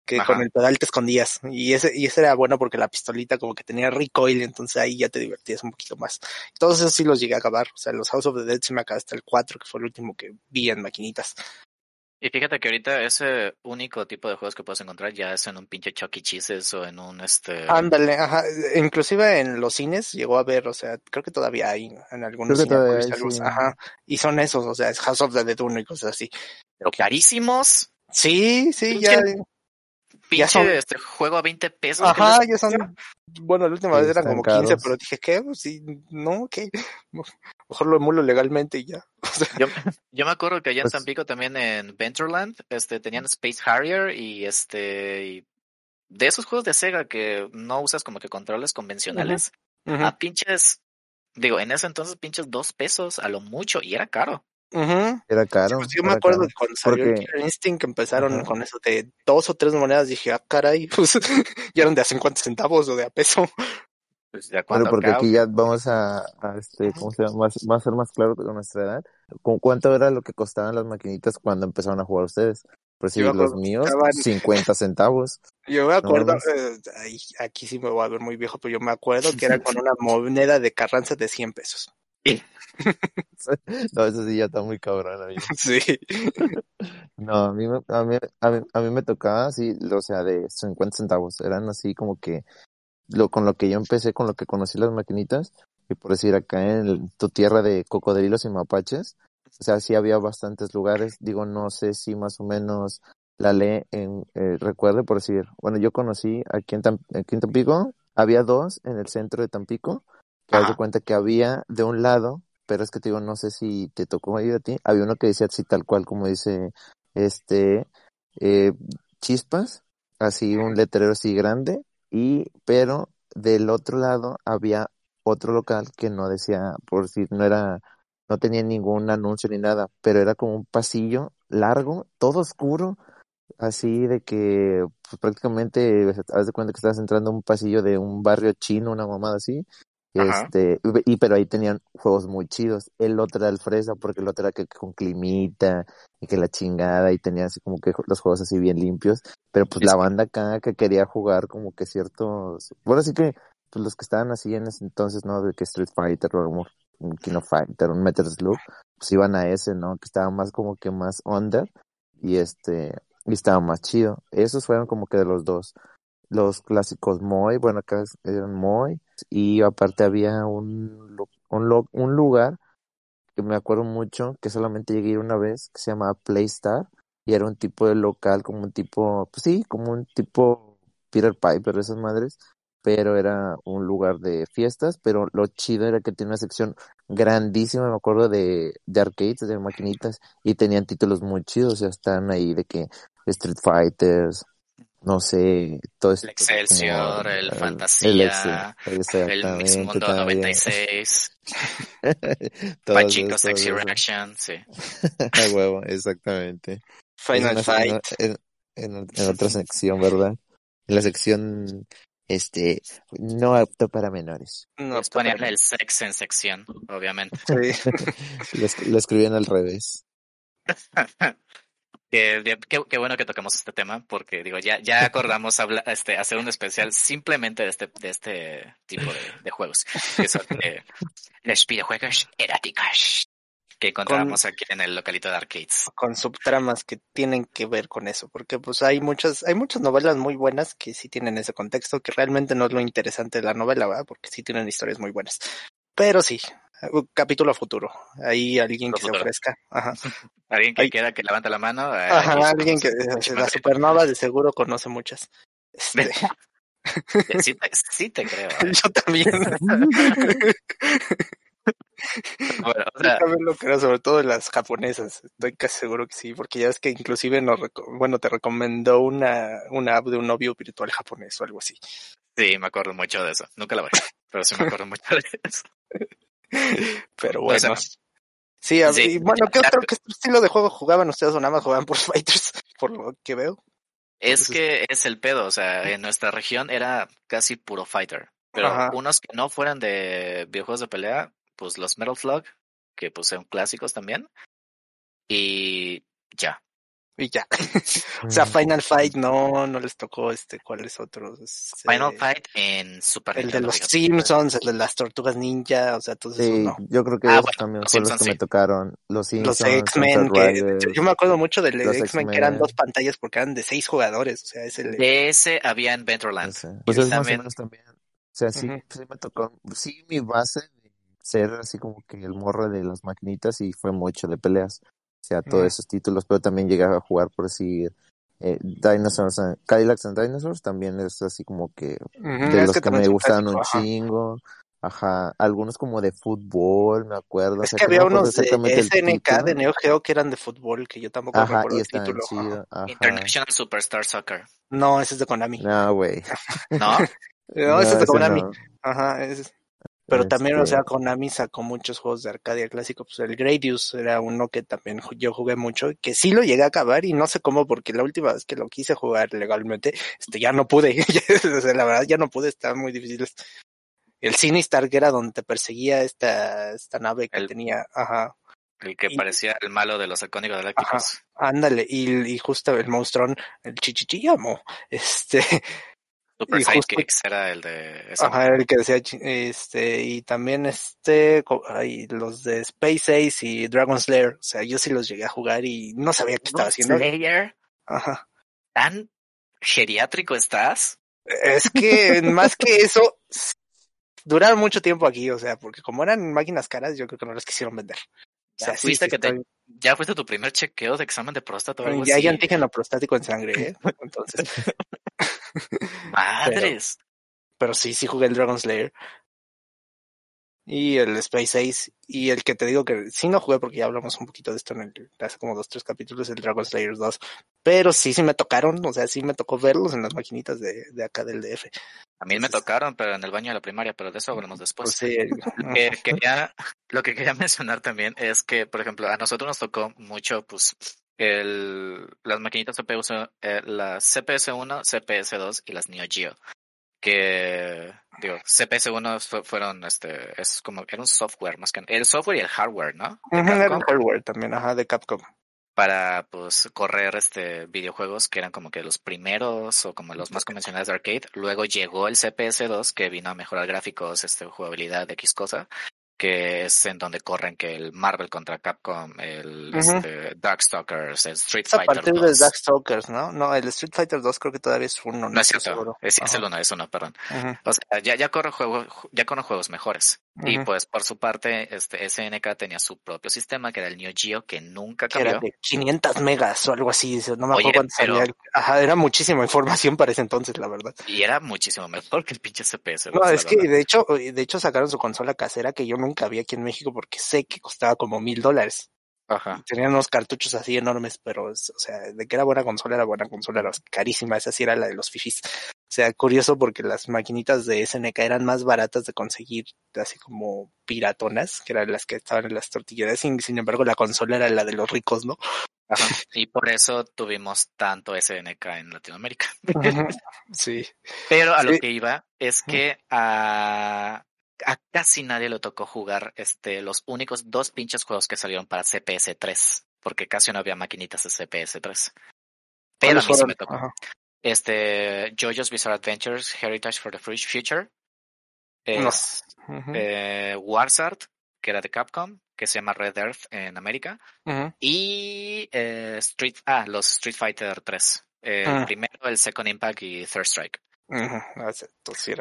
que Ajá. con el pedal te escondías y ese y ese era bueno porque la pistolita como que tenía recoil, entonces ahí ya te divertías un poquito más. Todos esos sí los llegué a acabar, o sea, los House of the Dead se me acabó hasta el 4, que fue el último que vi en maquinitas. Y fíjate que ahorita ese único tipo de juegos que puedes encontrar ya es en un pinche Chuck E. Cheese's o en un este... Ándale, ajá, inclusive en los cines llegó a ver, o sea, creo que todavía hay en algunos sí. ajá, y son esos, o sea, es House of the Dead 1 y cosas así. Pero carísimos. Sí, sí, ya. Pinche Ya son- este juego a 20 pesos. Ajá, que ya son. Bueno, la última Sí, vez eran como 15, caros. pero dije, ¿qué? Pues sí, no, ¿qué? Mejor lo emulo legalmente y ya. O sea, Yo, yo me acuerdo que allá en Pues- Tampico también en Ventureland este, tenían Space Harrier y este y de esos juegos de Sega que no usas como que controles convencionales ujú, a pinches digo en ese entonces pinches dos pesos a lo mucho y era caro Era caro. Pues yo me acuerdo caro. que cuando salió el Porque- Killer Instinct empezaron con eso de dos o tres monedas, dije, ah, caray, pues ya eran de a 50 centavos o de a peso. pues ya Bueno, porque acá- aquí ya vamos a, a este, ¿cómo se llama? Más- Va a ser más claro con nuestra edad. ¿Con cuánto era lo que costaban las maquinitas cuando empezaron a jugar ustedes? Pues sí, los míos, estaban- 50 centavos. Yo me acuerdo, eh, ay, aquí sí me voy a ver muy viejo, pero yo me acuerdo que era con una moneda de Carranza de 100 pesos. No, eso sí ya está muy cabrón, amigo. Sí. No, a mí, me- a mí, a mí, a mí me tocaba así, o sea, de 50 centavos. Eran así como que lo con lo que yo empecé, con lo que conocí las maquinitas. Y por decir, acá en el- tu tierra de cocodrilos y mapaches, o sea, sí había bastantes lugares. Digo, no sé si más o menos la ley en, eh, recuerde por decir, bueno, yo conocí aquí en, Tam- aquí en Tampico, había dos en el centro de Tampico, De Ajá. cuenta que había de un lado, pero es que te digo, no sé si te tocó ahí a ti, había uno que decía así tal cual como dice, este, eh, chispas, así un letrero así grande, y, pero del otro lado había otro local que no decía, por si no era, no tenía ningún anuncio ni nada, pero era como un pasillo largo, todo oscuro, así de que pues, prácticamente haz de cuenta que estás entrando a un pasillo de un barrio chino, una mamada así. Ajá. Este, y pero ahí tenían juegos muy chidos. El otro era el fresa, porque el otro era que con climita y que la chingada, y tenía así como que los juegos así bien limpios. Pero pues Es la que- banda acá que quería jugar como que ciertos, bueno, sí que pues los que estaban así en ese entonces, ¿no? De que Street Fighter o un- of Fighter, un Metal Slug, pues iban a ese, ¿no? Que estaba más como que más under y este, y estaba más chido. Esos fueron como que de los dos. Los clásicos Moy, bueno, acá eran Moy, y aparte había un, un, un lugar que me acuerdo mucho, que solamente llegué ir una vez, que se llamaba Playstar, y era un tipo de local, como un tipo, pues sí, como un tipo Peter Piper, esas madres, pero era un lugar de fiestas, pero lo chido era que tenía una sección grandísima, me acuerdo, de, de arcades, de maquinitas, y tenían títulos muy chidos, sea, estaban ahí de que Street Fighters, no sé, todo eso. El Excelsior, el El Fantasía, Excel, El Mix exactamente, Mundo también. 96, Todos Pachinko Sexy esos. Reaction, sí. A huevo, exactamente. Final una- Fight. En, en- en otra sección, ¿verdad? En la sección, este, no apto para menores. No, Pues ponían el sex en sección, obviamente. Sí. Lo, lo escribían al revés. Qué, qué- qué bueno que tocamos este tema, porque digo, ya, ya acordamos habla- este, hacer un especial simplemente de este, de este tipo de, de juegos, que son de los videojuegos eróticos que encontramos aquí en el localito de arcades. con subtramas que tienen que ver con eso, porque pues hay muchas, hay muchas novelas muy buenas que sí tienen ese contexto, que realmente no es lo interesante de la novela, ¿verdad? Porque sí tienen historias muy buenas. Pero sí, un capítulo futuro. Ahí alguien que se ofrezca. Ajá. Alguien que Ay. quiera que levante la mano. eh, Ajá, aquí alguien que estamos. la supernova de seguro conoce muchas. Este, Sí te, sí te creo. eh. yo también. Bueno, o Yo sea, también lo creo, sobre todo las japonesas. Estoy casi seguro que sí, porque ya es que inclusive nos bueno, te recomendó una, una app de un novio virtual japonés o algo así. sí, me acuerdo mucho de eso. Nunca lo bajé, pero sí me acuerdo mucho de eso. Pero bueno. sí, a- sí, y bueno, ¿qué otro qué estilo de juego jugaban ustedes o nada más jugaban por Fighters? Por lo que veo. Es Entonces- que es el pedo, o sea, en nuestra región era casi puro fighter. Pero Ajá. unos que no fueran de videojuegos de pelea, pues los Metal Slug, que pues son clásicos también. Y ya. Y ya. o sea. Final Fight no, no les tocó este, ¿cuáles otros? Este, Final Fight en Super El de los. Simpsons, el de las tortugas ninja, o sea, todos esos Sí, no. yo creo que Ah, esos bueno, también los fueron los que me sí. tocaron. Los Simpsons, Los X-Men, que Riders. yo, me acuerdo mucho del los X-Men que eran X-Men. dos pantallas porque eran de seis jugadores, o sea, es el... De ese había en Ventureland. Ese. Pues es más o también- menos también. O sea, sí, Ujú. sí me tocó. Sí, mi base ser así como que el morro de las maquinitas y fue mucho de peleas. O sea, todos esos títulos, pero también llegaba a jugar por decir eh, Dinosaurs, and- Cadillacs and Dinosaurs también es así como que Ujú, de es los que que, me gustaban un ajá. chingo. Ajá, algunos como de fútbol, me acuerdo. o Es sea, que no había me acuerdo unos de SNK, de. Neo Geo, que eran de fútbol, que yo tampoco Ajá, recuerdo y el título. ajá. chidos. Ajá. International Superstar Soccer. No, ese es de Konami. No, güey. ¿No? No, ese es de Konami. no. Ajá, ese es- Pero también, o Este, sea, Konami sacó muchos juegos de Arcadia clásico. Pues el Gradius era uno que también yo jugué mucho, que sí lo llegué a acabar y no sé cómo, porque la última vez que lo quise jugar legalmente, este, ya no pude. o sea, la verdad ya no pude, estaban muy difíciles. El Sinistar, que era donde te perseguía esta, esta nave que El- tenía, ajá, El que Y- parecía el malo de los Icónicos Galácticos. ándale, y, y justo el monstruón, el Chichichillamo, este, Super y justo- Sidekicks era el de esa Ajá, el que decía, este, y también este, ay, los de Space Ace y Dragon Slayer, o sea, yo sí los llegué a jugar y no sabía qué estaba haciendo. Slayer, Ajá. ¿tan geriátrico estás? Es que más que eso, duraron mucho tiempo aquí, o sea, porque como eran máquinas caras, yo creo que no las quisieron vender. O Ya sea, sí, fuiste sí que te- estoy- ¿Ya fuiste tu primer chequeo de examen de próstata o algo ya hay antígeno prostático en sangre, ¿eh? Entonces, Madres. pero sí, sí jugué el Dragon Slayer. y el Space Ace y el que te digo que sí no jugué porque ya hablamos un poquito de esto en el, hace como dos, tres capítulos, el Dragon Slayer 2, pero sí, sí me tocaron, o sea, sí me tocó verlos en las maquinitas de, de acá del DF. A mí me tocaron, pero en el baño de la primaria, pero de eso hablamos después. Pues sí, Eh, quería, lo que quería mencionar también es que, por ejemplo, a nosotros nos tocó mucho, pues, el, las maquinitas CPU, eh, las CPS1, CPS2 y las Neo Geo. Que, digo, CPS1 fu- fueron, este, es como, era un software más que, el software y el hardware, ¿no? Era el hardware también, ajá, de Capcom. para, pues, correr, este, videojuegos que eran como que los primeros o como los más convencionales de arcade. Luego llegó el CPS2 que vino a mejorar gráficos, este, jugabilidad, X cosa que es en donde corren que el Marvel contra Capcom, el Ujú. este, Darkstalkers, el Street Es a Fighter partir 2. de Darkstalkers, ¿no? No, el Street Fighter 2 creo que todavía es uno, No es estoy cierto, seguro. es, es el uno, es uno, perdón. O sea, ya, ya corre juego, ya corre juegos mejores. Y pues por su parte, este SNK tenía su propio sistema que era el Neo Geo que nunca que era cambió. de 500 megas o algo así, no me Oye, acuerdo cuánto pero- salía. Ajá, era muchísima información para ese entonces, la verdad. Y era muchísimo mejor que el pinche CPS. No, es que verdad. de hecho, de hecho sacaron su consola casera que yo nunca vi aquí en México porque sé que costaba como mil dólares. Ajá. Tenían unos cartuchos así enormes, pero, o sea, de que era buena consola, era buena consola, era carísima, esa sí era la de los fifis. O sea, curioso porque las maquinitas de SNK eran más baratas de conseguir, así como piratonas, que eran las que estaban en las tortillerías, sin, sin embargo la consola era la de los ricos, ¿no? Ajá. Y por eso tuvimos tanto SNK en Latinoamérica. sí. Pero a lo que iba es que a, a casi nadie le tocó jugar este los únicos dos pinches juegos que salieron para CPS 3, porque casi no había maquinitas de CPS 3. Pero a ¿Cuáles mí sí me tocó. Ajá. Este JoJo's Bizarre Adventures Heritage for the Free Future. No. Es eh, Warsart, que era de Capcom, que se llama Red Earth en América. Y eh, Street, ah, los Street Fighter 3. El Ah. primero, el Second Impact y Third Strike. Ah, entonces.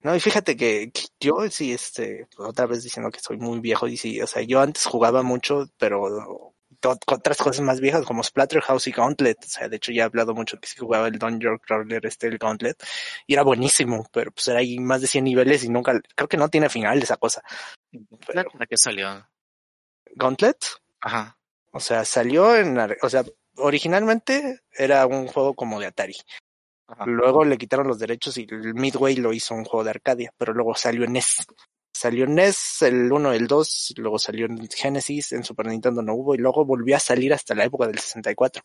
No, y fíjate que, que yo sí, este, otra vez diciendo que soy muy viejo, y sí, o sea, yo antes jugaba mucho, pero con otras cosas más viejas como Splatterhouse y Gauntlet, o sea, de hecho ya he hablado mucho que sí jugaba el Dungeon Crawler, este, el Gauntlet, y era buenísimo, pero pues era ahí más de 100 niveles y nunca, creo que no tiene final esa cosa. Pero- ¿De qué salió? Gauntlet, Ajá. o sea, salió en, o sea, originalmente era un juego como de Atari. Ajá. Luego le quitaron los derechos y el Midway lo hizo un juego de Arcadia, pero luego salió en NES. Salió en NES el 1, el 2, luego salió en Genesis, en Super Nintendo no hubo y luego volvió a salir hasta la época del 64.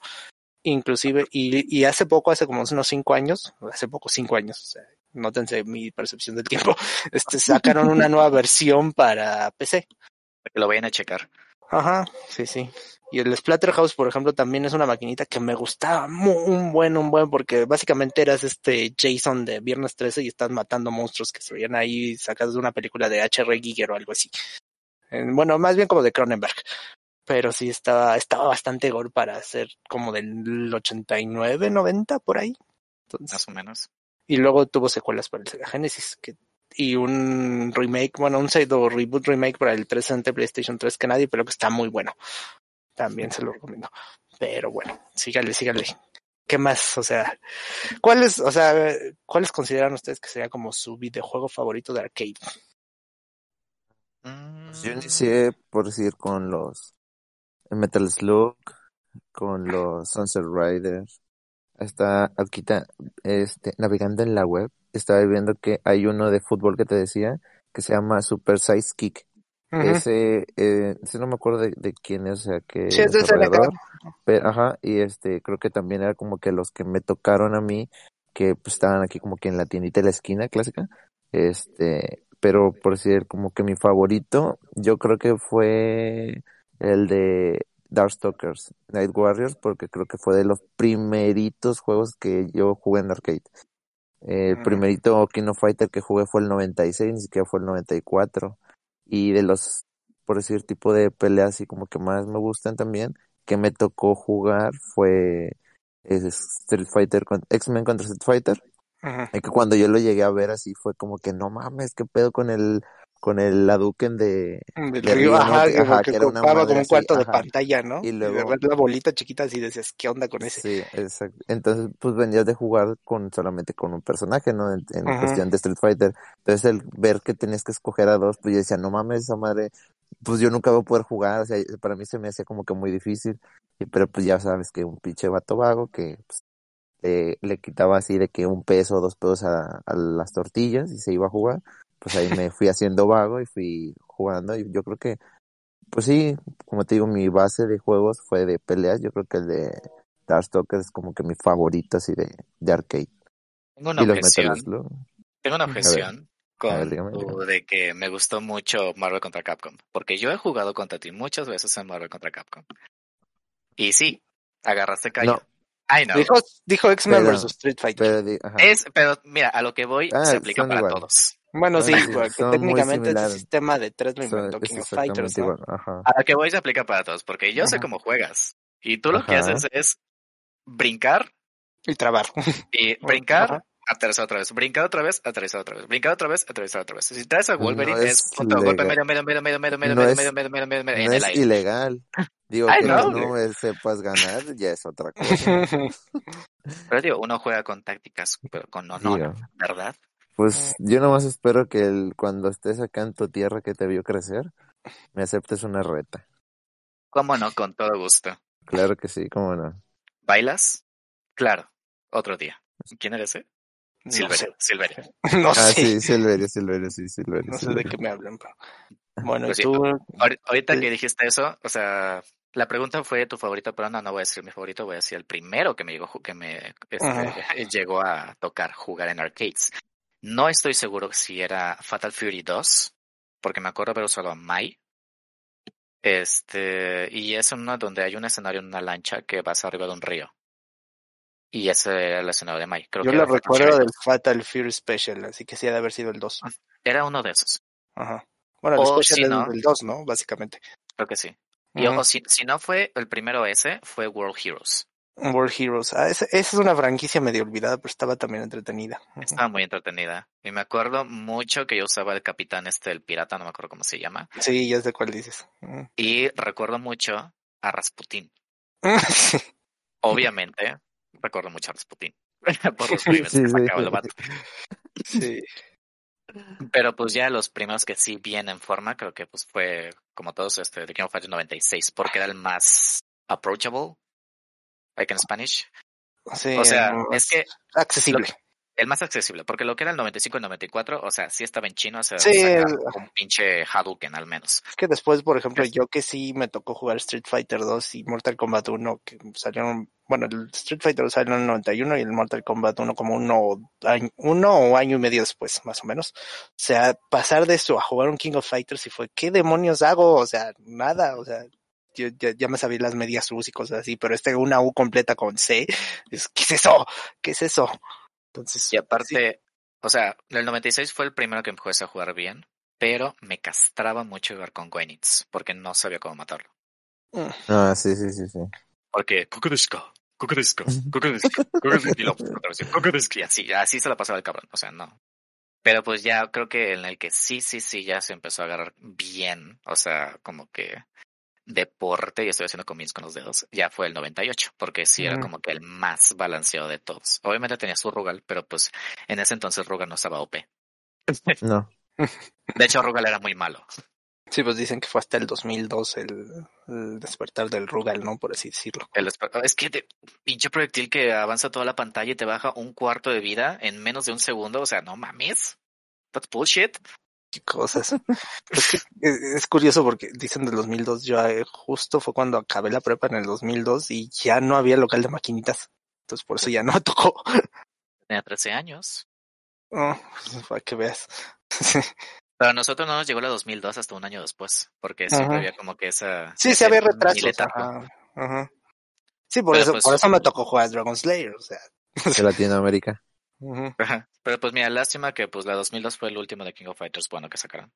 Inclusive, y, y hace poco, hace como unos 5 años, hace poco 5 años, o sea, nótense mi percepción del tiempo, este, sacaron una nueva versión para PC. Para que lo vayan a checar. Ajá, sí, sí. Y el Splatterhouse, por ejemplo, también es una maquinita que me gustaba mu- un buen, un buen, porque básicamente eras este Jason de Viernes 13 y estás matando monstruos que se veían ahí sacados de una película de H.R. Giger o algo así. Bueno, más bien como de Cronenberg. Pero sí estaba, estaba bastante gore para ser como del 89, 90, por ahí. Entonces, Más o menos. y luego tuvo secuelas para el Sega Genesis que, y un remake, bueno, un pseudo reboot remake para el 360 PlayStation 3 que nadie, pero que está muy bueno. También se lo recomiendo. Pero bueno, sígale, sígale. ¿Qué más? O sea, ¿cuáles, o sea, cuáles consideran ustedes que sería como su videojuego favorito de arcade? Pues yo inicié por decir con los Metal Slug, con los Sunset Riders. Hasta aquí este, navegando en la web, estaba viendo que hay uno de fútbol que te decía que se llama Super Size Kick. Ese, eh, no me acuerdo de, de quién es, o sea, que Sí, es desarrollador, pero, ajá, y este, creo que también era como que los que me tocaron a mí, que pues estaban aquí como que en la tiendita de la esquina clásica, este, pero por decir como que mi favorito, yo creo que fue el de Darkstalkers, Night Warriors, porque creo que fue de los primeritos juegos que yo jugué en arcade. El primerito King of Fighter que jugué fue el 96, ni siquiera fue el 94. Y de los, por decir, tipo de peleas así como que más me gustan también, que me tocó jugar fue Street Fighter, con, X-Men contra Street Fighter. Y que cuando yo lo llegué a ver así fue como que no mames, qué pedo con el con el Hadouken de, Del de río, Ryu, ajá, Que- ajá, que que era una ocupaba como un así, cuarto de ajá. pantalla, ¿no? Y Y luego- de ver la bolita chiquita así decías, ¿qué onda con ese? Sí, exacto. Entonces, pues venías de jugar con solamente con un personaje, ¿no? En, en cuestión de Street Fighter. Entonces, el ver que tenías que escoger a dos, pues yo decía, no mames, esa madre, pues yo nunca voy a poder jugar. O sea, para mí se me hacía como que muy difícil. Y, pero pues ya sabes que un pinche vato vago que pues, le, le quitaba así de que un peso o dos pesos a, a las tortillas y se iba a jugar. Pues ahí me fui haciendo vago y fui jugando. Y yo creo que, pues sí, como te digo, mi base de juegos fue de peleas. Yo creo que el de Darkstalkers es como que mi favorito así de, de arcade. Tengo una y los objeción. Tengo una objeción con ver, dígame, de que me gustó mucho Marvel contra Capcom. Porque yo he jugado contra ti muchas veces en Marvel contra Capcom. Y sí, agarraste callo. No. I know. Dijo, dijo X-Men versus Street Fighter. Pero. Es, pero mira, a lo que voy Ah, se aplica para todos. Bueno, sí, porque son técnicamente ese sistema de tres lo inventó es King of Fighters, ¿no? Ajá. A lo que voy se aplica para todos. Porque yo sé cómo juegas. Y tú lo que haces es brincar Y trabar. y brincar, Ajá. aterrizar otra vez, brincar otra vez, aterrizar otra vez, brincar otra vez, aterrizar otra vez. Si traes a Wolverine No es es de golpe medio, medio, medio, medio, medio, medio, No medio, es- medio, medio, medio, medio, medio, en No es ilegal. Digo, que no eh, sepas ganar ya es otra cosa. Pero digo, uno juega con tácticas, pero con honor, ¿verdad? Pues yo nomás espero que el, cuando estés acá en tu tierra que te vio crecer, me aceptes una reta. ¿Cómo no? Con todo gusto. Claro que sí, cómo no. ¿Bailas? Claro, otro día. ¿Quién eres, eh? No Silverio, sé. Silverio. No Ah, sé. sí, Silverio, Silverio, sí, Silverio. No sé de qué me hablan, pero... Bueno, Pues tú... Ahorita que dijiste eso, o sea, la pregunta fue tu favorito, pero no, no voy a decir mi favorito, voy a decir el primero que me llegó, que me este, llegó a tocar jugar en arcades. No estoy seguro si era Fatal Fury 2, porque me acuerdo haber usado a Mai. Este, y es uno donde hay un escenario en una lancha que vas arriba de un río. Y ese era el escenario de Mai. Creo Yo que lo recuerdo del 2. Fatal Fury Special, así que sí ha de haber sido el 2. Era uno de esos, Ajá. Bueno, el O Special si es no- del 2, ¿no? Básicamente. creo que sí. Y, Ujú. o si, si no fue el primero ese, fue World Heroes. World Heroes. Ah, esa, es una franquicia medio olvidada, pero estaba también entretenida. Estaba muy entretenida. Y me acuerdo mucho que yo usaba el capitán este, el pirata, no me acuerdo cómo se llama. Sí, ya sé cuál dices. Y recuerdo mucho a Rasputín. Sí. Obviamente, recuerdo mucho a Rasputín. Por los memes Sí, que sí. sacaba el vato. Sí. Pero pues ya los primeros que sí bien en forma, creo que pues fue, como todos, este, de King of Fighters 96, porque era el más approachable, like in Spanish. Sí, O sea, es que accesible. el más accesible, porque lo que era el 95 y 94, o sea, sí estaba en chino, o sea, Sí, el- un pinche Hadouken al menos. Es que después, por ejemplo, yo que sí me tocó jugar Street Fighter 2 y Mortal Kombat 1, que salieron, bueno, el Street Fighter salió en el 91 y el Mortal Kombat 1 como uno, año, uno o año y medio después, más o menos. O sea, pasar de eso a jugar un King of Fighters y fue, ¿qué demonios hago? O sea, nada, o sea, yo ya, ya me sabía las medias U's y cosas así, pero este una U completa con C, es, ¿qué es eso? ¿Qué es eso? Entonces, Y aparte, o sea, el 96 fue el primero que empecé a jugar bien, pero me castraba mucho jugar con Goenitz, porque no sabía cómo matarlo. mm, Ah, sí, sí, sí, sí. Porque, vez, Kukudeska, y así, así se la pasaba el cabrón, o sea, no. Pero pues ya creo que en el que sí, sí, sí, ya se empezó a agarrar bien, o sea, como que deporte, y estoy haciendo combines con los dedos, ya fue el 98, porque sí era como que el más balanceado de todos. Obviamente tenía su Rugal, pero pues en ese entonces Rugal no estaba OP. No. De hecho, Rugal era muy malo. sí, pues dicen que fue hasta el 2002 el, el despertar del Rugal, ¿no? Por así decirlo. El es que de, pinche proyectil que avanza toda la pantalla y te baja un cuarto de vida en menos de un segundo, o sea, no mames. That's bullshit. Qué cosas. es, que, es curioso porque dicen del 2002, yo eh, justo fue cuando acabé la prepa en el 2002 y ya no había local de maquinitas. Entonces por eso ya no me tocó. Tenía 13 años. Oh, para que veas. Pero a nosotros no nos llegó la 2002 hasta un año después, porque siempre Ajá. había como que esa... sí, sí había retrasos. miletazo. Ajá, ajá. Sí, por Pero eso, pues- por eso me tocó jugar Dragon Slayer, o sea. De Latinoamérica. Ujú. Ajá. Pero pues mira, lástima que pues la 2002 fue el último de King of Fighters bueno que sacaron.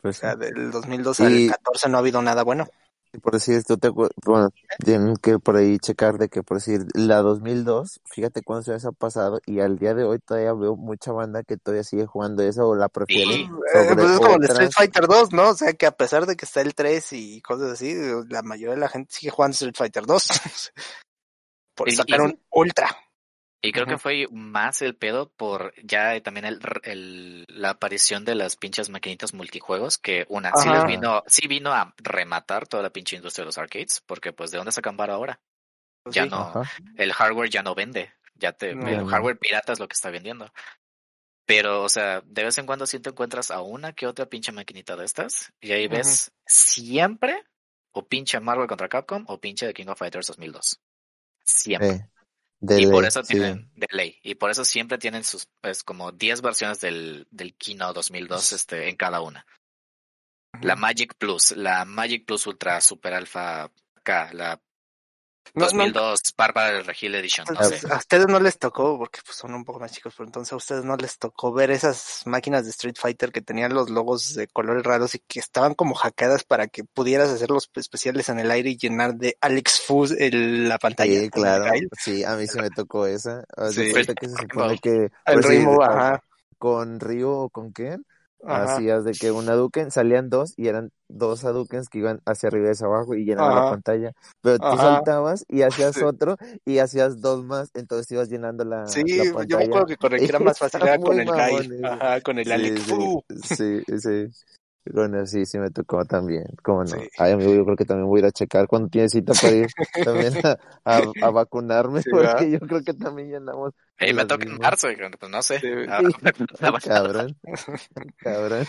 Pues O sea, del 2002 Y- al 14 no ha habido nada bueno. Y por decir, tú te bueno, tienen que por ahí checar de que por decir, la 2002, fíjate cuántos años ha pasado y al día de hoy todavía veo mucha banda que todavía sigue jugando eso o la prefiere Sí. Eh, pues es como el. Street Fighter 2, ¿no? O sea, que a pesar de que está el 3 y cosas así, la mayoría de la gente sigue jugando Street Fighter 2. Por sacar y- un Ultra. Y creo que fue más el pedo por ya también el, el- la aparición de las pinches maquinitas multijuegos que una sí les vino, sí vino a rematar toda la pinche industria de los arcades, porque pues de dónde sacan varo ahora. Pues Ya sí. no, Ajá. el hardware ya no vende, ya te, No. el no. hardware pirata es lo que está vendiendo. Pero, o sea, de vez en cuando sí te encuentras a una que otra pinche maquinita de estas, y ahí ves siempre o pinche Marvel contra Capcom o pinche de King of Fighters 2002. Siempre. Eh, de Y por ley, eso sí. tienen, de ley, y por eso siempre tienen sus, pues, como 10 versiones del, del Kino 2002, este, en cada una. La Magic Plus, la Magic Plus Ultra Super Alpha K, la No, no, 2002 Bárbara del Regil Edition, no sé. a ustedes no les tocó, porque pues son un poco más chicos, pero entonces a ustedes no les tocó ver esas máquinas de Street Fighter que tenían los logos de colores raros y que estaban como hackeadas para que pudieras hacer los especiales en el aire y llenar de Alex Fuzz el- la pantalla. Sí, claro. Sí, a mí se me tocó esa. Sí. que se supone El pues, sí, Rainbow, ajá. con Ryu o con Ken, ajá. hacías de que una Duken salían dos y eran dos Hadukens que iban hacia arriba y hacia abajo y llenaban la pantalla. Pero tú Ajá. saltabas y hacías Sí. otro y hacías dos más, entonces ibas llenando la, Sí, la yo me pantalla. acuerdo que con el que era más fácil era con el. Ajá, con el Sí, Alex sí, sí, sí. Bueno, sí, sí me tocó también, cómo no. Sí. Ay, amigo, yo creo que también voy a ir a checar cuando tiene cita para ir también a, a, a vacunarme, Sí, ¿verdad? porque yo creo que también llenamos Ey, me toca en marzo, pues no sé. Sí. Ah. Cabrón, cabrón.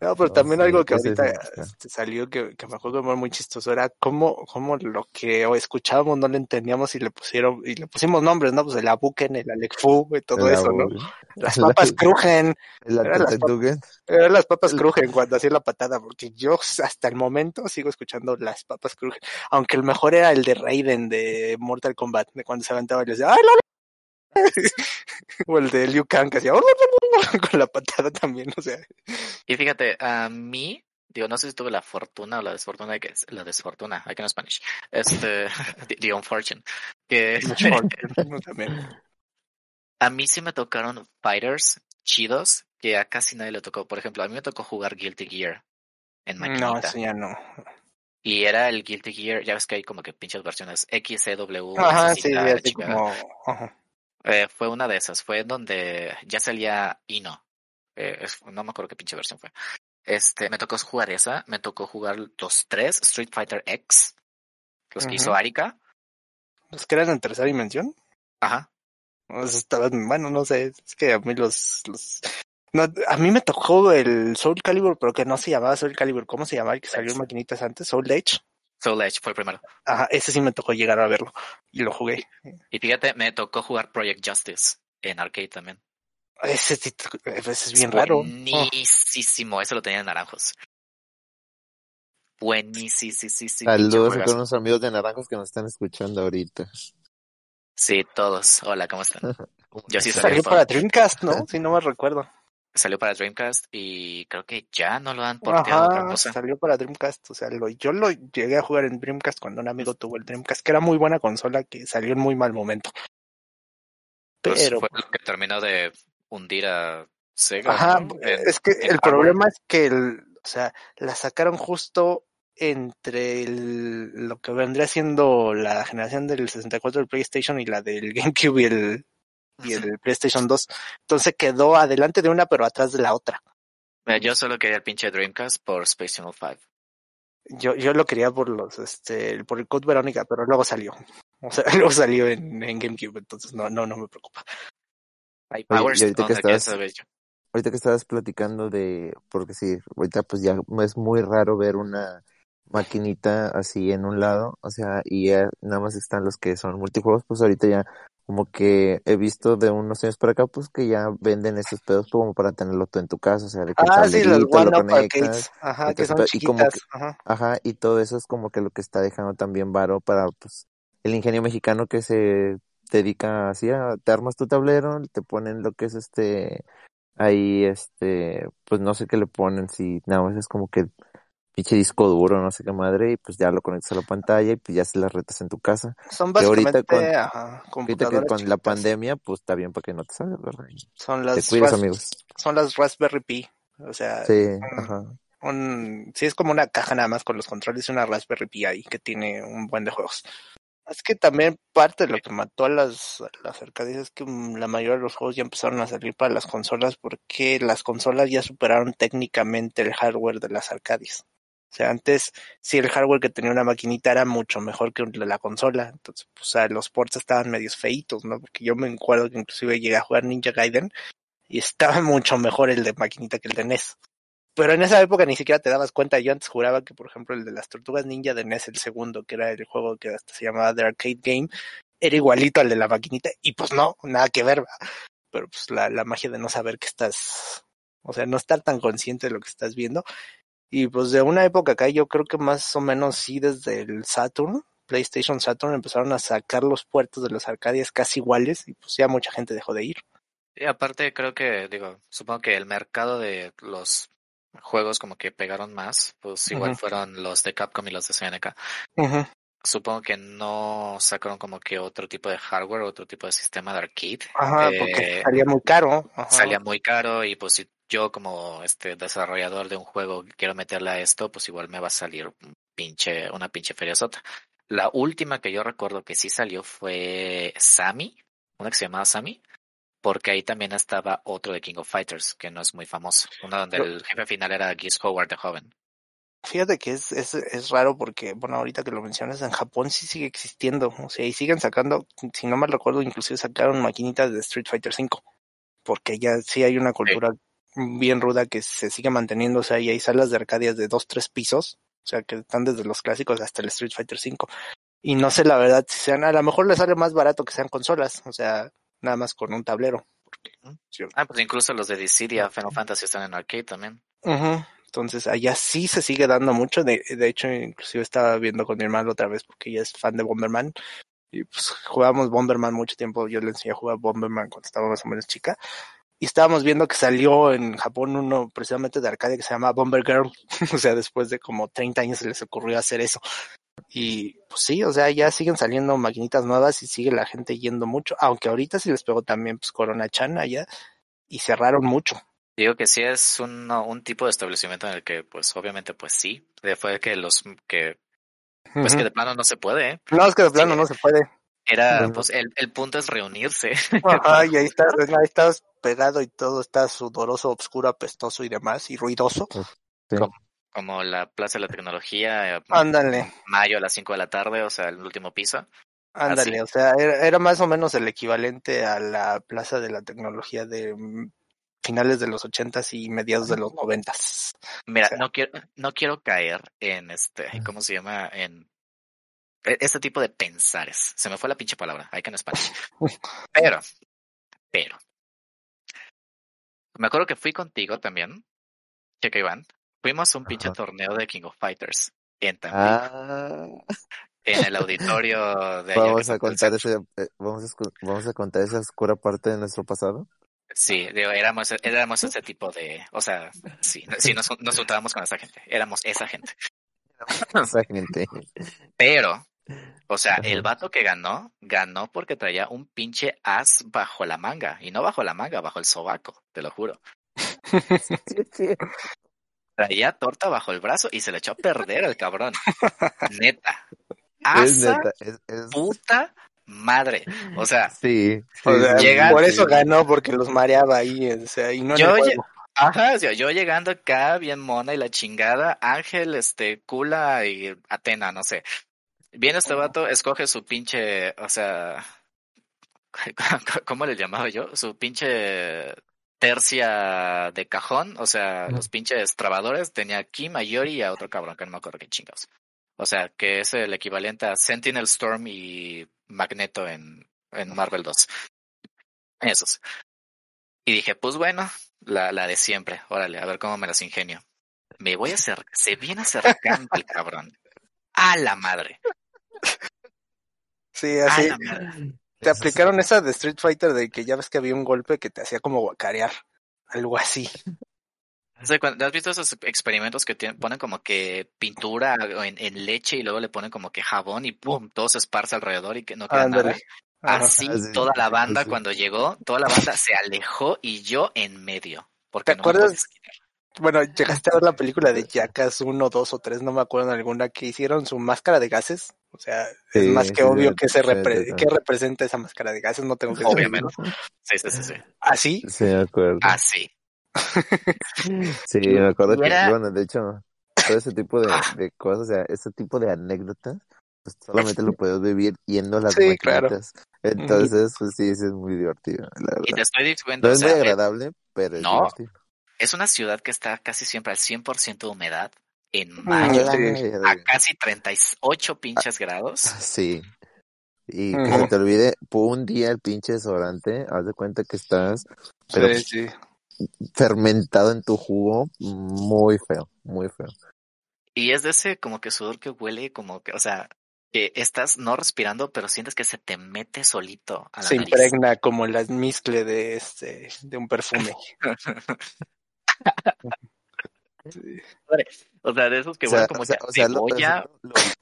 No, pero No, también sí, algo que ahorita este, salió que, que me acuerdo muy chistoso era cómo, cómo lo que escuchábamos no lo entendíamos y le pusieron, y le pusimos nombres, ¿no? Pues el Abuken, el Alec Fu y todo La- eso, ¿no? Las la- papas crujen, La Eran las Tetetugen. eran las papas crujen cuando hacía la patada, porque yo hasta el momento sigo escuchando las papas crujen, aunque el mejor era el de Raiden de Mortal Kombat, de cuando se aventaba y le decía, ¡ay, no! o el de Liu Kang que hacía con la patada también, o sea, Y fíjate, a mí, digo, no sé si tuve la fortuna o la desfortuna de que la desfortuna, I can Spanish, este, the, the unfortune, que ¿no? a mí sí me tocaron fighters chidos que a casi nadie le tocó. Por ejemplo, a mí me tocó jugar Guilty Gear en No, maquinita. eso ya no. Y era el Guilty Gear, ya ves que hay como que pinches versiones XCW. Ajá, asesina, sí, así como, ajá. Eh, fue una de esas, fue donde ya salía Ino. Eh, es- no me acuerdo qué pinche versión fue. Este, me tocó jugar esa, me tocó jugar los tres Street Fighter X, los que hizo. Arika. los que eran en tercera dimensión. Ajá. Estaban, bueno, no sé, es que a mí los, los no, a mí me tocó el Soul Calibur, pero que no se llamaba Soul Calibur, ¿cómo se llamaba el que salió en maquinitas antes? Soul Edge. Soul Edge fue el primero. Ajá, ese sí me tocó llegar a verlo y lo jugué. Y fíjate, me tocó jugar Project Justice en arcade también. Ese, sí, ese es bien raro. Oh, Buenísimo, eso lo tenía en naranjos. Buenísimo, sí, sí, sí. Saludos a los amigos de Naranjos que nos están escuchando ahorita. Sí, todos. Hola, ¿cómo están? Yo sí salió salí para para, Dreamcast, ¿no? Si no me recuerdo. Salió para Dreamcast y creo que ya no lo han porteado a otra Ajá, cosa. salió para Dreamcast. O sea, lo, yo lo llegué a jugar en Dreamcast cuando un amigo tuvo el Dreamcast, que era muy buena consola que salió en muy mal momento. Pues Pero, fue lo que terminó de hundir a Sega. ajá, ¿no? En- es que el hardware. problema es que, el, o sea, la sacaron justo entre el, lo que vendría siendo la generación del 64 del PlayStation y la del GameCube y el, y el PlayStation 2. Entonces quedó adelante de una pero atrás de la otra. Mira, Yo solo quería el pinche Dreamcast por Space Channel 5. Yo, yo lo quería por los, este, por el Code Verónica, pero luego salió. O sea, luego salió en, en GameCube, entonces no, no, no me preocupa. Hay Oye, Power y ahorita que yo. Ahorita que estabas platicando de, porque sí, ahorita pues ya es muy raro ver una maquinita así en un lado, o sea, y ya nada más están los que son multijuegos, pues ahorita ya como que he visto de unos años para acá, pues que ya venden esos pedos como para tenerlo tú en tu casa, o sea, de que el Ah, sí, los lo conectas. Ajá, que entonces, son y como que- Ajá. Ajá, y todo eso es como que lo que está dejando también varo para pues el ingenio mexicano que se dedica así a te armas tu tablero, te ponen lo que es este ahí este pues no sé qué le ponen si nada más es como que pinche disco duro, no sé qué madre, y pues ya lo conectas a la pantalla y pues ya se las retas en tu casa. Son Que ahorita básicamente con- ajá, Ahorita que con la pandemia, pues está bien para que no te salgas, ¿verdad? Son Te las, cuidas, ras- amigos. son las Raspberry Pi. O sea, Sí, ajá. un, sí es como una caja nada más con los controles y una Raspberry Pi ahí que tiene un buen de juegos. Es que también parte de lo que mató a las, a las arcades es que mm, la mayoría de los juegos ya empezaron a salir para las consolas porque las consolas ya superaron técnicamente el hardware de las arcades. O sea, antes sí el hardware que tenía una maquinita era mucho mejor que la consola. Entonces, pues, o sea, los ports estaban medios feitos, ¿no? Porque yo me acuerdo que inclusive llegué a jugar Ninja Gaiden y estaba mucho mejor el de maquinita que el de NES. Pero en esa época ni siquiera te dabas cuenta. Yo antes juraba que, por ejemplo, el de las tortugas ninja de NES, el segundo, que era el juego que hasta se llamaba The Arcade Game, era igualito al de la maquinita. Y pues no, nada que ver. Pero pues la, la magia de no saber que estás, o sea, no estar tan consciente de lo que estás viendo. Y pues de una época acá, yo creo que más o menos sí desde el Saturn, PlayStation Saturn, empezaron a sacar los puertos de las arcadias casi iguales y pues ya mucha gente dejó de ir. Y aparte creo que, digo, supongo que el mercado de los juegos como que pegaron más, pues igual fueron los de Capcom y los de SNK. Ujú. Supongo que no sacaron como que otro tipo de hardware, otro tipo de sistema de arcade. Ajá, Eh, porque salía muy caro. Ajá. salía muy caro y pues si yo como este desarrollador de un juego quiero meterle a esto, pues igual me va a salir un pinche, una pinche feriazota. La última que yo recuerdo que sí salió fue Sammy, una que se llamaba Sammy, porque ahí también estaba otro de King of Fighters, que no es muy famoso, uno donde Pero- el jefe final era Geese Howard de joven. Fíjate que es, es, es raro porque, bueno, ahorita que lo mencionas, en Japón sí sigue existiendo, o sea, y siguen sacando, si no mal recuerdo, inclusive sacaron maquinitas de Street Fighter V, porque ya sí hay una cultura bien ruda que se sigue manteniendo, o sea, y hay salas de arcadias de dos, tres pisos, o sea, que están desde los clásicos hasta el Street Fighter V, y no sé la verdad si sean, a lo mejor les sale más barato que sean consolas, o sea, nada más con un tablero, porque, sí, Ah, pues incluso los de Dissidia, Final Fantasy están en arcade también. Entonces allá sí se sigue dando mucho. De, de hecho, inclusive estaba viendo con mi hermano otra vez porque ella es fan de Bomberman. Y pues jugábamos Bomberman mucho tiempo. Yo le enseñé a jugar Bomberman cuando estaba más o menos chica. Y estábamos viendo que salió en Japón uno precisamente de arcade que se llama Bomber Girl. o sea, después de como 30 años se les ocurrió hacer eso. Y pues sí, o sea, ya siguen saliendo maquinitas nuevas y sigue la gente yendo mucho. Aunque ahorita sí les pegó también pues Corona Chan allá. Y cerraron mucho. Digo que sí es un, un tipo de establecimiento en el que, pues, obviamente, pues sí, de- fue que los, que, pues que de plano no se puede, ¿eh? No, es que de plano no se puede. Era, Bueno. pues, el, el punto es reunirse. Ajá, y ahí estás, ahí estás pegado y todo está sudoroso, oscuro, apestoso y demás, y ruidoso. Sí. Como la Plaza de la Tecnología, eh, Ándale, mayo a las 5 de la tarde, o sea, el último piso. ándale, o sea, era, era más o menos el equivalente a la Plaza de la Tecnología de mm, finales de los ochentas y mediados de los noventas. Mira, O sea. no quiero, no quiero caer en este, ¿cómo se llama? En este tipo de pensares. Se me fue la pinche palabra, hay que en español. Pero, pero. Me acuerdo que fui contigo también, checa Iván. Fuimos a un pinche Ajá. torneo de King of Fighters en Tampico, Ah, en el auditorio de vamos a contar ese, eh, vamos a, vamos a contar esa oscura parte de nuestro pasado. Sí, digo, éramos, éramos ese tipo de, o sea, sí, sí nos, nos juntábamos con esa gente, éramos esa gente. Esa gente. Pero, o sea, el vato que ganó, ganó porque traía un pinche as bajo la manga. Y no bajo la manga, bajo el sobaco, te lo juro. Traía torta bajo el brazo y se le echó a perder al cabrón. Neta. Es Asa neta, es, es- puta madre. O sea, sí, sí, O sea, sí, llega- por eso ganó, porque los mareaba ahí, o sea, y no en Yo el lle- juego. ajá, o sea, yo llegando acá bien mona y la chingada, Ángel, este, Kula y Atena, no sé. Viene este vato, escoge su pinche, o sea, ¿cómo le llamaba yo? Su pinche tercia de cajón, o sea, los pinches trabadores, tenía aquí Mayori y a otro cabrón que no me acuerdo qué chingados. O sea, que es el equivalente a Sentinel Storm y Magneto en, en Marvel 2. Esos. Y dije, pues bueno, la, la de siempre, órale, a ver cómo me las ingenio. Me voy a acercar, se viene acercando el cabrón. A la madre. Sí, A así. Te aplicaron esa de Street Fighter de que ya ves que había un golpe que te hacía como guacarear. Algo así. ¿Has visto esos experimentos que ponen como que pintura en, leche y luego le ponen como que jabón y pum, todo se esparce alrededor y que no queda nada? Así toda la banda cuando llegó, toda la banda se alejó y yo en medio. Porque ¿Te acuerdas? Bueno, llegaste a ver la película de Jackass 1, 2 o 3, no me acuerdo en alguna, que hicieron su máscara de gases. O sea, es más que obvio que se que representa esa máscara de gases, no tengo que Obviamente. Sí, sí, sí, sí. ¿Así? Sí, me acuerdo. Así. sí, me acuerdo que, bueno, de hecho, todo ese tipo de, de cosas, o sea, ese tipo de anécdotas, pues solamente lo puedes vivir yendo a las sí, Entonces, pues sí, es muy divertido, la verdad. Y te estoy diciendo, no es muy agradable, pero es no, divertido. Es una ciudad que está casi siempre al 100% de humedad en mayo, a casi 38 pinches grados. Sí. Y que se te olvide por un día el pinche desodorante, haz de cuenta que estás pero fermentado en tu jugo, muy feo, muy feo. Y es de ese como que sudor que huele como que, o sea, que estás no respirando, pero sientes que se te mete solito a la Se impregna como la mezcle de este, de un perfume. O sea, de esos que huelen como o sea, o sea, lo, o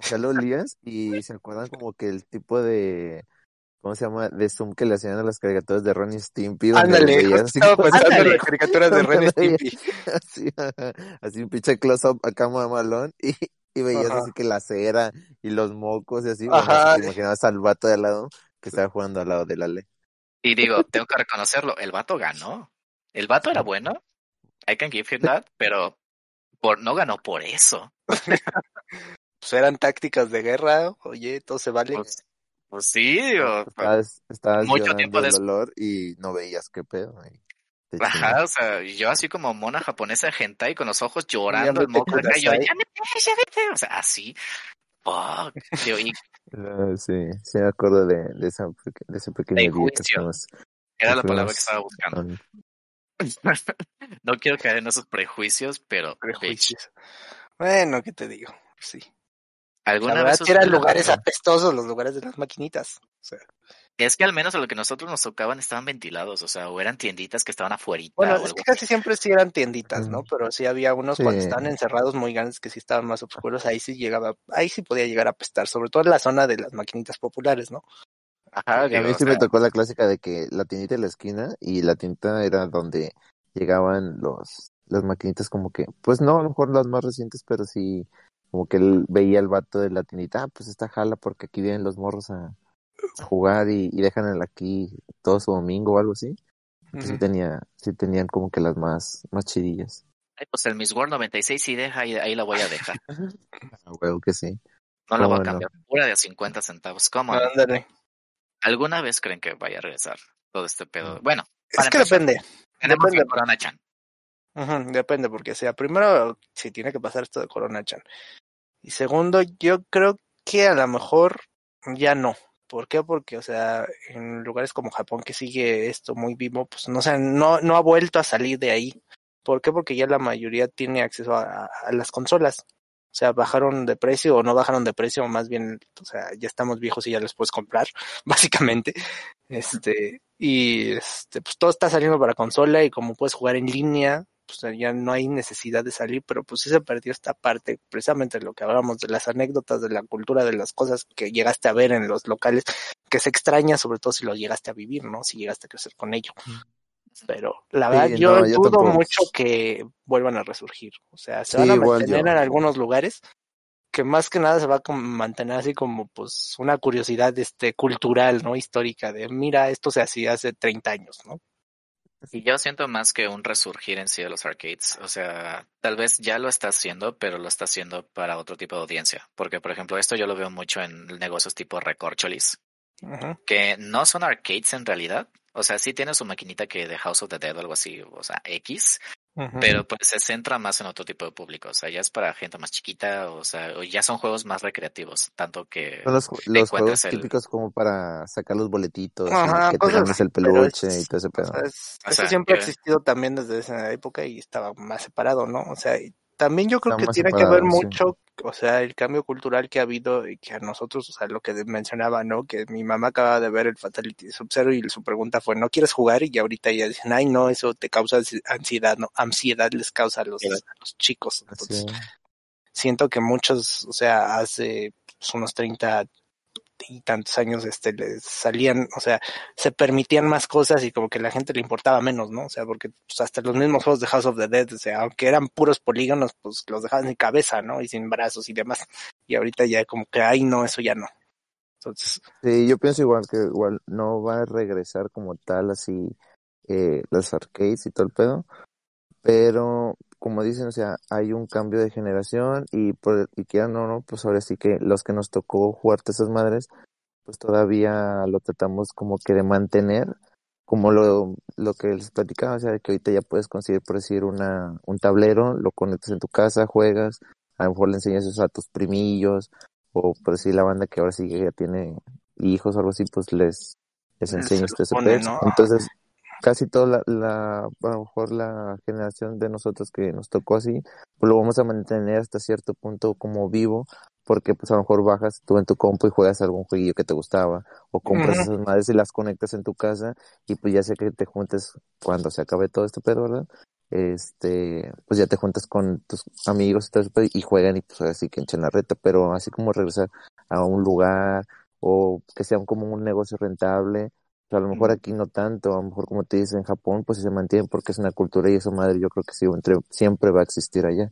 sea, lo olías y se acuerdan como que el tipo de ¿cómo se llama? De zoom que le hacían a las caricaturas de Ron y Stimpy. Ándale, estaba pensando en las caricaturas de Ron y Stimpy. Así, así un pinche close-up acá malón y, y veías así que la cera y los mocos y así. Ajá. te imaginabas al vato de al lado que estaba jugando al lado de la ley. Y digo, tengo que reconocerlo, el vato ganó. El vato era bueno, I can give him that, pero por, no ganó por eso. pues eran tácticas de guerra, oye, todo se vale. Pues, pues sí, o, estabas, estabas mucho tiempo de dolor y no veías qué pedo. Ajá, o sea, yo así como mona japonesa hentai con los ojos llorando, el moco acá, yo, ya me ya me o sea, así. Fuck, y... uh, sí, sí me acuerdo de, de, esa, de ese pequeño día que estamos, Era la palabra que estaba buscando. no quiero caer en esos prejuicios, pero... Prejuicios. Bueno, ¿qué te digo? Sí. ¿Alguna vez eran lugares apestosos los lugares de las maquinitas. O sea. Es que al menos a lo que nosotros nos tocaban estaban ventilados, o sea, o eran tienditas que estaban afuera. Bueno, es que casi siempre sí eran tienditas, ¿no? Pero sí había unos cuando estaban encerrados muy grandes que sí estaban más oscuros, ahí sí llegaba, ahí sí podía llegar a apestar, sobre todo en la zona de las maquinitas populares, ¿no? Ajá, a mí sí me tocó la clásica de que la tiendita de la esquina y la tinta era donde llegaban los las maquinitas como que, pues no, a lo mejor las más recientes, pero sí como que él veía el vato de la tiendita, ah, pues esta jala porque aquí vienen los morros a, jugar y, dejan el aquí todo su domingo o algo así. Pues sí tenía, sí tenían como que las más, más chidillas. pues el Miss World 96 sí deja y ahí la voy a dejar. ah, huevo que sí. No la voy a cambiar. Pura de 50 centavos. ¿Cómo? Ándale. ¿Alguna vez creen que vaya a regresar todo este pedo? Mm. Bueno, es que depende. Depende. Corona Chan. depende, porque sea, primero, si tiene que pasar esto de Corona Chan. Y segundo, yo creo que a lo mejor ya no. ¿Por qué? Porque, o sea, en lugares como Japón que sigue esto muy vivo, pues no, o no, no ha vuelto a salir de ahí. ¿Por qué? Porque ya la mayoría tiene acceso a, a las consolas. O sea, bajaron de precio o no bajaron de precio, más bien, o sea, ya estamos viejos y ya los puedes comprar, básicamente. Este, y este, pues todo está saliendo para consola y como puedes jugar en línea, pues ya no hay necesidad de salir, pero pues sí se perdió esta parte, precisamente lo que hablábamos de las anécdotas, de la cultura, de las cosas que llegaste a ver en los locales, que se extraña, sobre todo si lo llegaste a vivir, ¿no? Si llegaste a crecer con ello. Pero la verdad, yo, dudo mucho que vuelvan a resurgir. O sea, se van a mantener en algunos lugares que más que nada se va a mantener así como pues una curiosidad este cultural, ¿no? Histórica de mira, esto se hacía hace 30 años, ¿no? Y yo siento más que un resurgir en sí de los arcades. O sea, tal vez ya lo está haciendo, pero lo está haciendo para otro tipo de audiencia. Porque, por ejemplo, esto yo lo veo mucho en negocios tipo Recorcholis, que no son arcades en realidad, o sea, sí tiene su maquinita que de House of the Dead o algo así, o sea, X, pero pues se centra más en otro tipo de público, o sea, ya es para gente más chiquita, o sea, ya son juegos más recreativos, tanto que son los, juegos típicos como para sacar los boletitos, que te el peluche y todo ese pedo. eso siempre ha existido también desde esa época y estaba más separado, ¿no? O sea, también yo creo que tiene que ver mucho o sea, el cambio cultural que ha habido y que a nosotros, o sea, lo que mencionaba, ¿no? Que mi mamá acaba de ver el Fatality Sub-Zero y su pregunta fue, ¿no quieres jugar? Y ahorita ya dicen, ay, no, eso te causa ansiedad, ¿no? Ansiedad les causa a los, a los chicos. Entonces, siento que muchos, o sea, hace pues, unos 30, y tantos años este les salían, o sea, se permitían más cosas y como que la gente le importaba menos, ¿no? O sea, porque pues, hasta los mismos juegos de House of the Dead, o sea, aunque eran puros polígonos, pues los dejaban sin cabeza, ¿no? Y sin brazos y demás. Y ahorita ya como que, ay, no, eso ya no. Entonces. Sí, yo pienso igual que igual no va a regresar como tal así eh, las arcades y todo el pedo, pero como dicen, o sea, hay un cambio de generación y por y quieran o no, pues ahora sí que los que nos tocó jugar esas madres, pues todavía lo tratamos como que de mantener, como lo, lo que les platicaba, o sea, que ahorita ya puedes conseguir, por decir, una, un tablero, lo conectas en tu casa, juegas, a lo mejor le enseñas eso a tus primillos, o por decir la banda que ahora sí que ya tiene hijos o algo así, pues les, les enseñas este Entonces, casi toda la, la, a lo mejor la generación de nosotros que nos tocó así, pues lo vamos a mantener hasta cierto punto como vivo, porque pues a lo mejor bajas tú en tu compu y juegas algún jueguillo que te gustaba, o compras esas madres y las conectas en tu casa, y pues ya sé que te juntes cuando se acabe todo este pedo, ¿verdad? Este, pues ya te juntas con tus amigos y, todo y juegan y pues así que echen la reta, pero así como regresar a un lugar, o que sea como un negocio rentable, a lo mejor aquí no tanto, a lo mejor como te dices en Japón, pues se mantiene porque es una cultura y eso madre yo creo que sí, entre, siempre va a existir allá.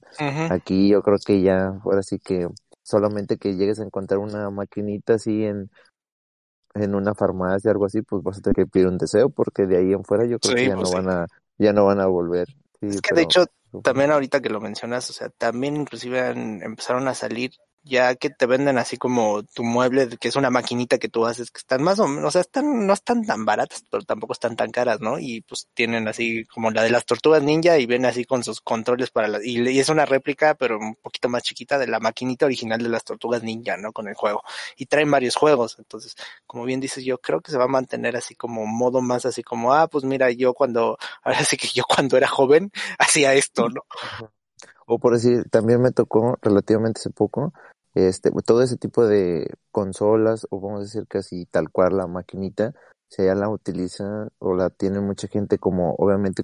Aquí yo creo que ya, ahora sí que solamente que llegues a encontrar una maquinita así en, en una farmacia, algo así, pues vas a tener que pedir un deseo porque de ahí en fuera yo creo que ya pues no van a, ya no van a volver. es que de hecho, también ahorita que lo mencionas, o sea, también inclusive empezaron a salir ya que te venden así como tu mueble, que es una maquinita que tú haces, que están más o menos, o sea, están, no están tan baratas, pero tampoco están tan caras, ¿no? Y pues tienen así como la de las tortugas ninja y ven así con sus controles para la, y, y, es una réplica, pero un poquito más chiquita de la maquinita original de las tortugas ninja, ¿no? Con el juego. Y traen varios juegos, entonces, como bien dices, yo creo que se va a mantener así como modo más así como, ah, pues mira, yo cuando, ahora sí que yo cuando era joven hacía esto, ¿no? O por decir, también me tocó relativamente hace poco este, todo ese tipo de consolas, o vamos a decir casi tal cual la maquinita, si ya la utiliza o la tiene mucha gente como, obviamente,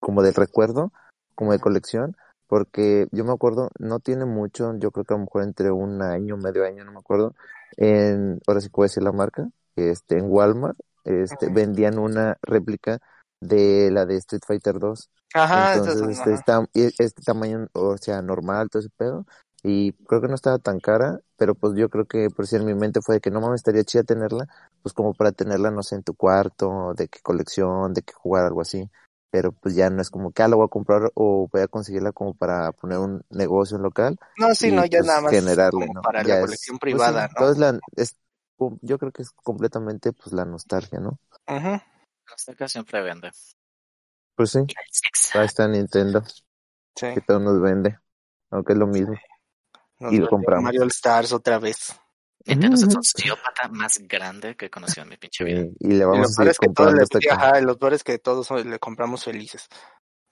como de recuerdo, como de colección, porque yo me acuerdo, no tiene mucho, yo creo que a lo mejor entre un año, medio año, no me acuerdo, en, ahora sí puedo decir la marca, este, en Walmart, este, vendían una réplica de la de Street Fighter 2. Ajá, Entonces, este, Está, este tamaño, o sea, normal, todo ese pedo, y creo que no estaba tan cara, pero pues yo creo que por si en mi mente fue de que no mames estaría chida tenerla, pues como para tenerla, no sé, en tu cuarto, de qué colección, de qué jugar, algo así. Pero pues ya no es como que ah, voy a comprar o voy a conseguirla como para poner un negocio local. No, sí, no, ya pues, nada más generarle, ¿no? para la colección pues, privada, ¿no? la, es, yo creo que es completamente pues la nostalgia, ¿no? Ajá. Siempre vende. Pues sí. Ahí está Nintendo. Sí. Que todo nos vende. Aunque es lo mismo y lo compramos. Mario All Stars otra vez. Nintendo es el sociópata más grande que he conocido en mi pinche vida. y le vamos a seguir comprando hasta que... Ajá, los peores que todos le compramos felices.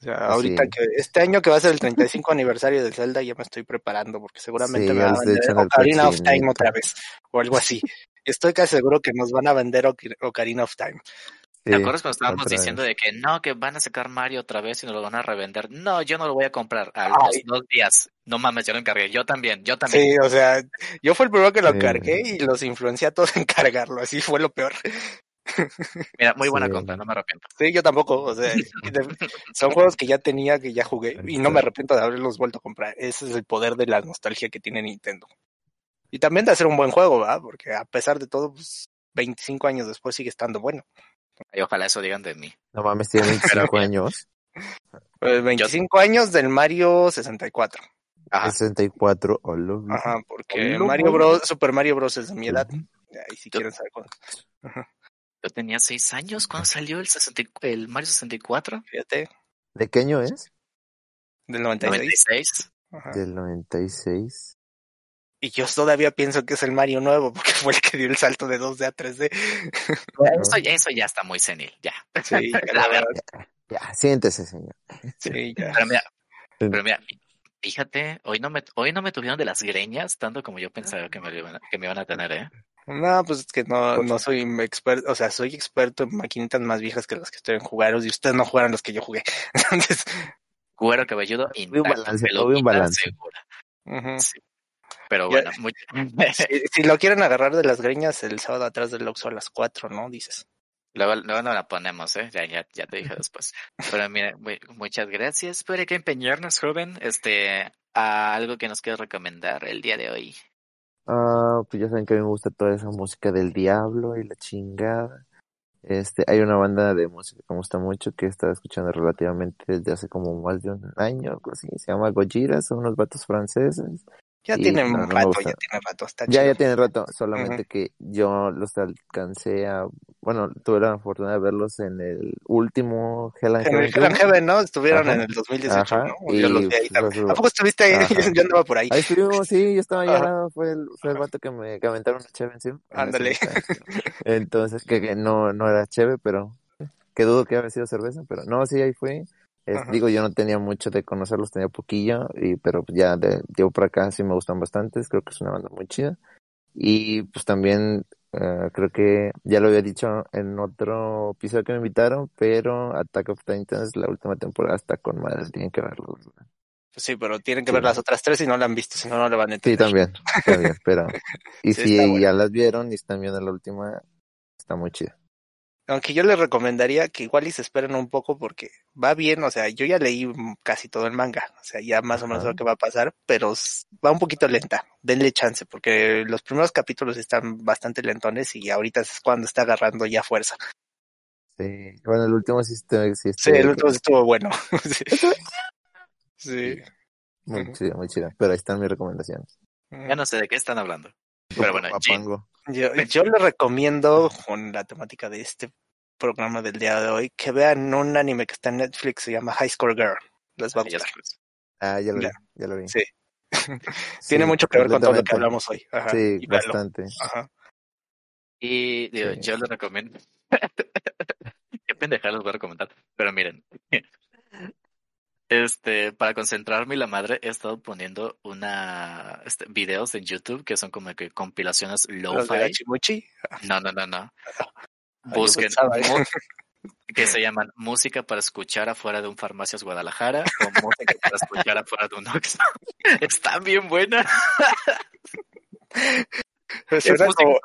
O sea, ahorita que este año que va a ser el 35 aniversario de Zelda ya me estoy preparando porque seguramente me van a vender Ocarina of Time otra vez o algo así. Estoy casi seguro que nos van a vender Ocarina of Time. ¿Te acuerdas cuando estábamos diciendo de que no, que van a sacar Mario otra vez y nos lo van a revender? No, yo no lo voy a comprar. A los dos días. No mames, yo lo encargué. Yo también, yo también. Sí, o sea, yo fue el primero que lo cargué y los influencié a todos en cargarlo. Así fue lo peor. Mira, muy buena compra, no me arrepiento. Sí, yo tampoco. O sea, son juegos que ya tenía, que ya jugué y no me arrepiento de haberlos vuelto a comprar. Ese es el poder de la nostalgia que tiene Nintendo. Y también de hacer un buen juego, ¿verdad? Porque a pesar de todo, pues 25 años después sigue estando bueno. Y ojalá eso digan de mí. No mames, tiene 25 años. 25 pues, años del Mario 64. Ajá. 64, Ajá, porque Mario Bros, Super Mario Bros es de mi edad. Ahí si quieren saber cuándo. Yo tenía 6 años cuando salió el, 60, el Mario 64. Fíjate. ¿De qué año es? Del 96. Del 96. Y yo todavía pienso que es el Mario nuevo, porque fue el que dio el salto de 2D a 3D. Eso, eso ya está muy senil, ya. Sí, la verdad. Ya, siéntese, señor. Sí, ya. Pero mira, pero mira, Fíjate, hoy no me, hoy no me tuvieron de las greñas tanto como yo pensaba que me, iban, a, que me iban a tener, ¿eh? No, pues es que no, no soy experto, o sea, soy experto en maquinitas más viejas que las que estoy en jugar, y ustedes no jugaron los que yo jugué. Entonces, Cuero cabelludo un intacto, balance, un balance. segura. Sí. Pero Ya- bueno, muy- si, si lo quieren agarrar de las greñas el sábado atrás del Oxxo a las 4, ¿no? Dices. luego, luego nos la ponemos, ¿eh? Ya, ya, ya te dije después. Pero mira, muy- muchas gracias por que empeñarnos, joven. Este, a algo que nos quieres recomendar el día de hoy. Ah, pues ya saben que a mí me gusta toda esa música del diablo y la chingada. Este, hay una banda de música que me gusta mucho que he estado escuchando relativamente desde hace como más de un año, algo así. Se llama Gojira, son unos vatos franceses. Ya Y tiene no, un rato, ya tiene rato, está Ya, chido. ya tiene rato, solamente que yo los alcancé a, bueno, tuve la fortuna de verlos en el último Hell and En Heaven el Hell and. Heaven, ¿no? Estuvieron Ajá. en el 2018, Ajá, ¿no? Yo y los vi ahí también. ¿A poco estuviste ahí? Ajá. Yo andaba por ahí. Ahí estuvimos, sí, yo estaba allá, fue el, fue el vato que me que aventaron una cheve encima. en Ándale. Entonces, que, que no, no era cheve, pero que dudo que haya sido cerveza, pero no, sí, ahí fue. Es- digo, yo no tenía mucho de conocerlos, tenía poquillo, y, pero ya de, llevo por acá sí me gustan bastantes, creo que es una banda muy chida. Y pues también eh, creo que ya lo había dicho en otro episodio que me invitaron, pero Attack of Titans, la última temporada está con madre, tienen que verlo. Sí, pero tienen que Sí. ver las otras tres y no la han visto, si no, no la van a Sí, entender. también, también, pero y Sí, si ya las vieron y están viendo la última, está muy chida. Aunque yo les recomendaría que igual y se esperen un poco porque va bien, o sea, yo ya leí casi todo el manga, o sea, ya más o menos lo que va a pasar, pero va un poquito lenta, denle chance, porque los primeros capítulos están bastante lentones y ahorita es cuando está agarrando ya fuerza. Sí, bueno, el último sí, está- sí, Sí, el último sí estuvo bueno. sí. Sí. muy Ujú. chida, muy chida, pero ahí están mis recomendaciones. Ya no sé de qué están hablando. Pero bueno, Jin, Papango. Yo, yo les recomiendo, con la temática de este programa del día de hoy, que vean un anime que está en Netflix, se llama High Score Girl. Les va a ya gustar. Ah, ya lo vi, Ya. ya lo vi. Sí. Sí, Tiene mucho que ver con todo lo que hablamos hoy. Ajá. Sí, Y bastante. Ajá. Y digo, Sí. yo les recomiendo. Qué pendejada les voy a recomendar. Pero miren. Este, para concentrarme y la madre, he estado poniendo una este, videos en YouTube que son como que compilaciones lo-fi. No, no, no, no. Busquen ¿eh? que se llaman música para escuchar afuera de un farmacias Guadalajara o música para escuchar afuera de un Oxxo. Están bien buenas. Suena como-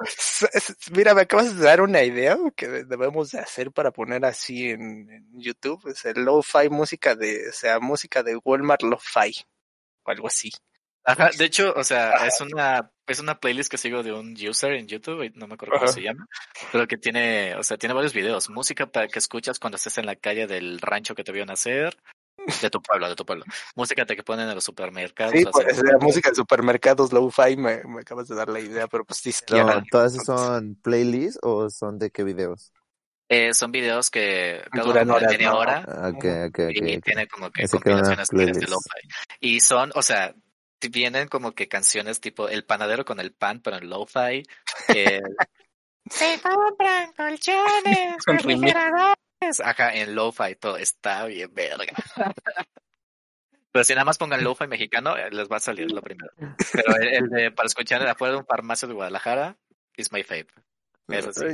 mira, me acabas de dar una idea que de- debemos de hacer para poner así en, en YouTube. Es el lo-fi música de, o sea, música de Walmart lo-fi. O algo así. Ajá, de hecho, o sea, Ajá. es una, es una playlist que sigo de un user en YouTube, no me acuerdo cómo se llama, pero que tiene, o sea, tiene varios videos, música para que escuchas cuando estés en la calle del rancho que te vio nacer, de tu pueblo, de tu pueblo, música te que ponen en los supermercados. Sí, pues, la música de supermercados lo-fi me, me acabas de dar la idea, pero pues No, ¿todas esas son playlists o son de qué videos? eh, son videos que cada uno media ¿no? hora Ah, y tiene como que compilaciones de- lo-fi. Y son, o sea, vienen como que canciones tipo El panadero con el pan, pero en lo-fi. eh, Se compran colchones, refrigeradores. Ajá, en lo-fi todo. Está bien, verga. Pero si nada más pongan lo-fi mexicano, eh, les va a salir lo primero. Pero el, el de para escuchar afuera de un farmacio de Guadalajara is my favorite. Eso sí.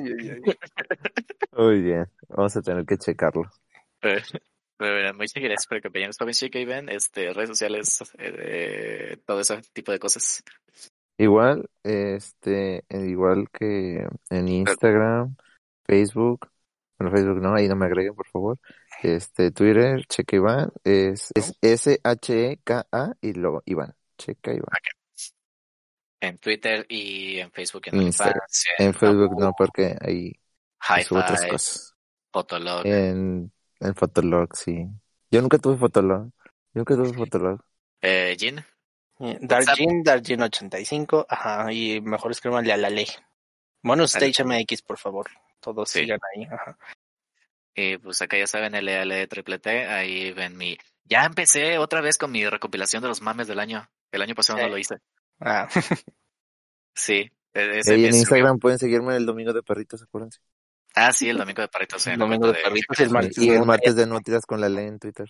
Muy bien, vamos a tener que checarlo. Eh, Pero bueno, muchas gracias por acompañarnos, joven chica y ven, este, redes sociales, eh, todo ese tipo de cosas. Igual, este, igual que en Instagram, Facebook, bueno, Facebook no, ahí no me agreguen, por favor. Este, Twitter, Checa Iván, es, es S-H-E-K-A y luego Iván, Checa Iván. En Twitter y en Facebook en Instagram. OnlyFans, En Facebook no, porque ahí subo otras cosas. Fotolog. En, en Fotolog, sí. Yo nunca tuve Fotolog. Yo nunca tuve Fotolog. Eh, Jin, Darjin, Darjin85, ajá, y mejor escríbanle a la ley. Bonus Vale. Stage MX, por favor. Todos Sí. sigan ahí, ajá. y pues acá ya saben, LL Triple T, ahí ven mi... Ya empecé otra vez con mi recopilación de los mames del año. El año pasado Sí. no lo hice. Ah, Sí. e- ese en Instagram pueden seguirme el domingo de perritos, acuérdense. Ah, sí, el domingo de Paritos. en el la domingo de perritos y el martes. y el martes de Nutrias con la ley en Twitter.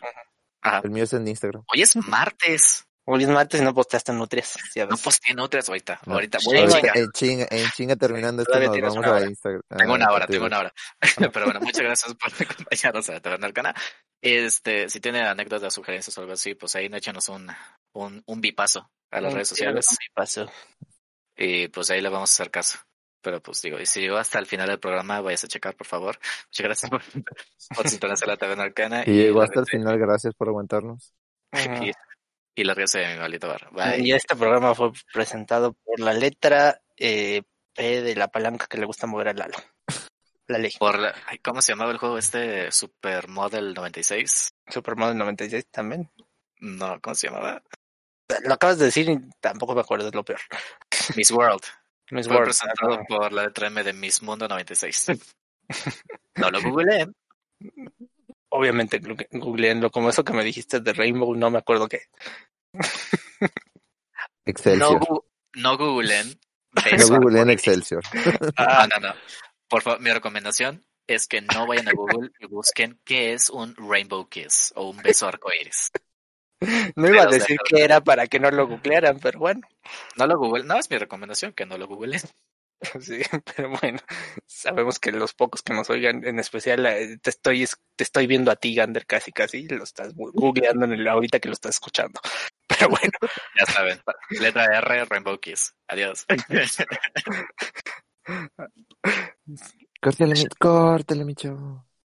Ajá. El mío es en Instagram. Hoy es martes. Hoy es martes y no posteaste nutrias. Ya No posteé nutrias ahorita. No, ahorita voy a Ahorita- chingar. en chinga, en chinga terminando esto nos vamos una a hora. Instagram. Tengo una hora, tengo una hora. Pero bueno, muchas gracias por acompañarnos a Taberna Arcana. Este, si tienen anécdotas, sugerencias o algo así, pues ahí échanos un, un, un bipazo a las Un redes sociales. tiro de paso. Y pues ahí le vamos a hacer caso. Pero pues digo, y si llegó hasta el final del programa, vayas a checar, por favor. Muchas gracias por, por sintonizar la Taberna Arcana. Y llegó hasta el final, gracias por aguantarnos. Y, y lárguese de mi maldito bar. Bye. Y este programa fue presentado por la letra eh, P de la palanca que le gusta mover a Lalo. La ley. Por la- ¿Cómo se llamaba el juego este? Supermodel 96. Supermodel 96 también. No, ¿cómo se llamaba? Lo acabas de decir y tampoco me acuerdo, es lo peor. Miss World. Miss Fue World. presentado ah, por la letra M de Miss Mundo 96. No lo googleé. Obviamente, googleenlo. Como eso que me dijiste de Rainbow, no me acuerdo qué. No, Excelsior. gu- no googleen. No beso googleé en arcoíris. Excelsior. Ah, no, no. Por favor, mi recomendación es que no vayan a Google y busquen qué es un Rainbow Kiss o un beso arcoíris. No iba a o sea, decir no- que era para que no lo googlearan, pero bueno. No lo google, no es mi recomendación que no lo googleen. Sí, pero bueno, sabemos que los pocos que nos oigan, en especial eh, te estoy es- te estoy viendo a ti, Gander, casi casi, lo estás googleando en el, ahorita que lo estás escuchando. Pero bueno, Ya saben. Letra R, Rainbow Kiss. Adiós. Córtale, córtale, mi chavo.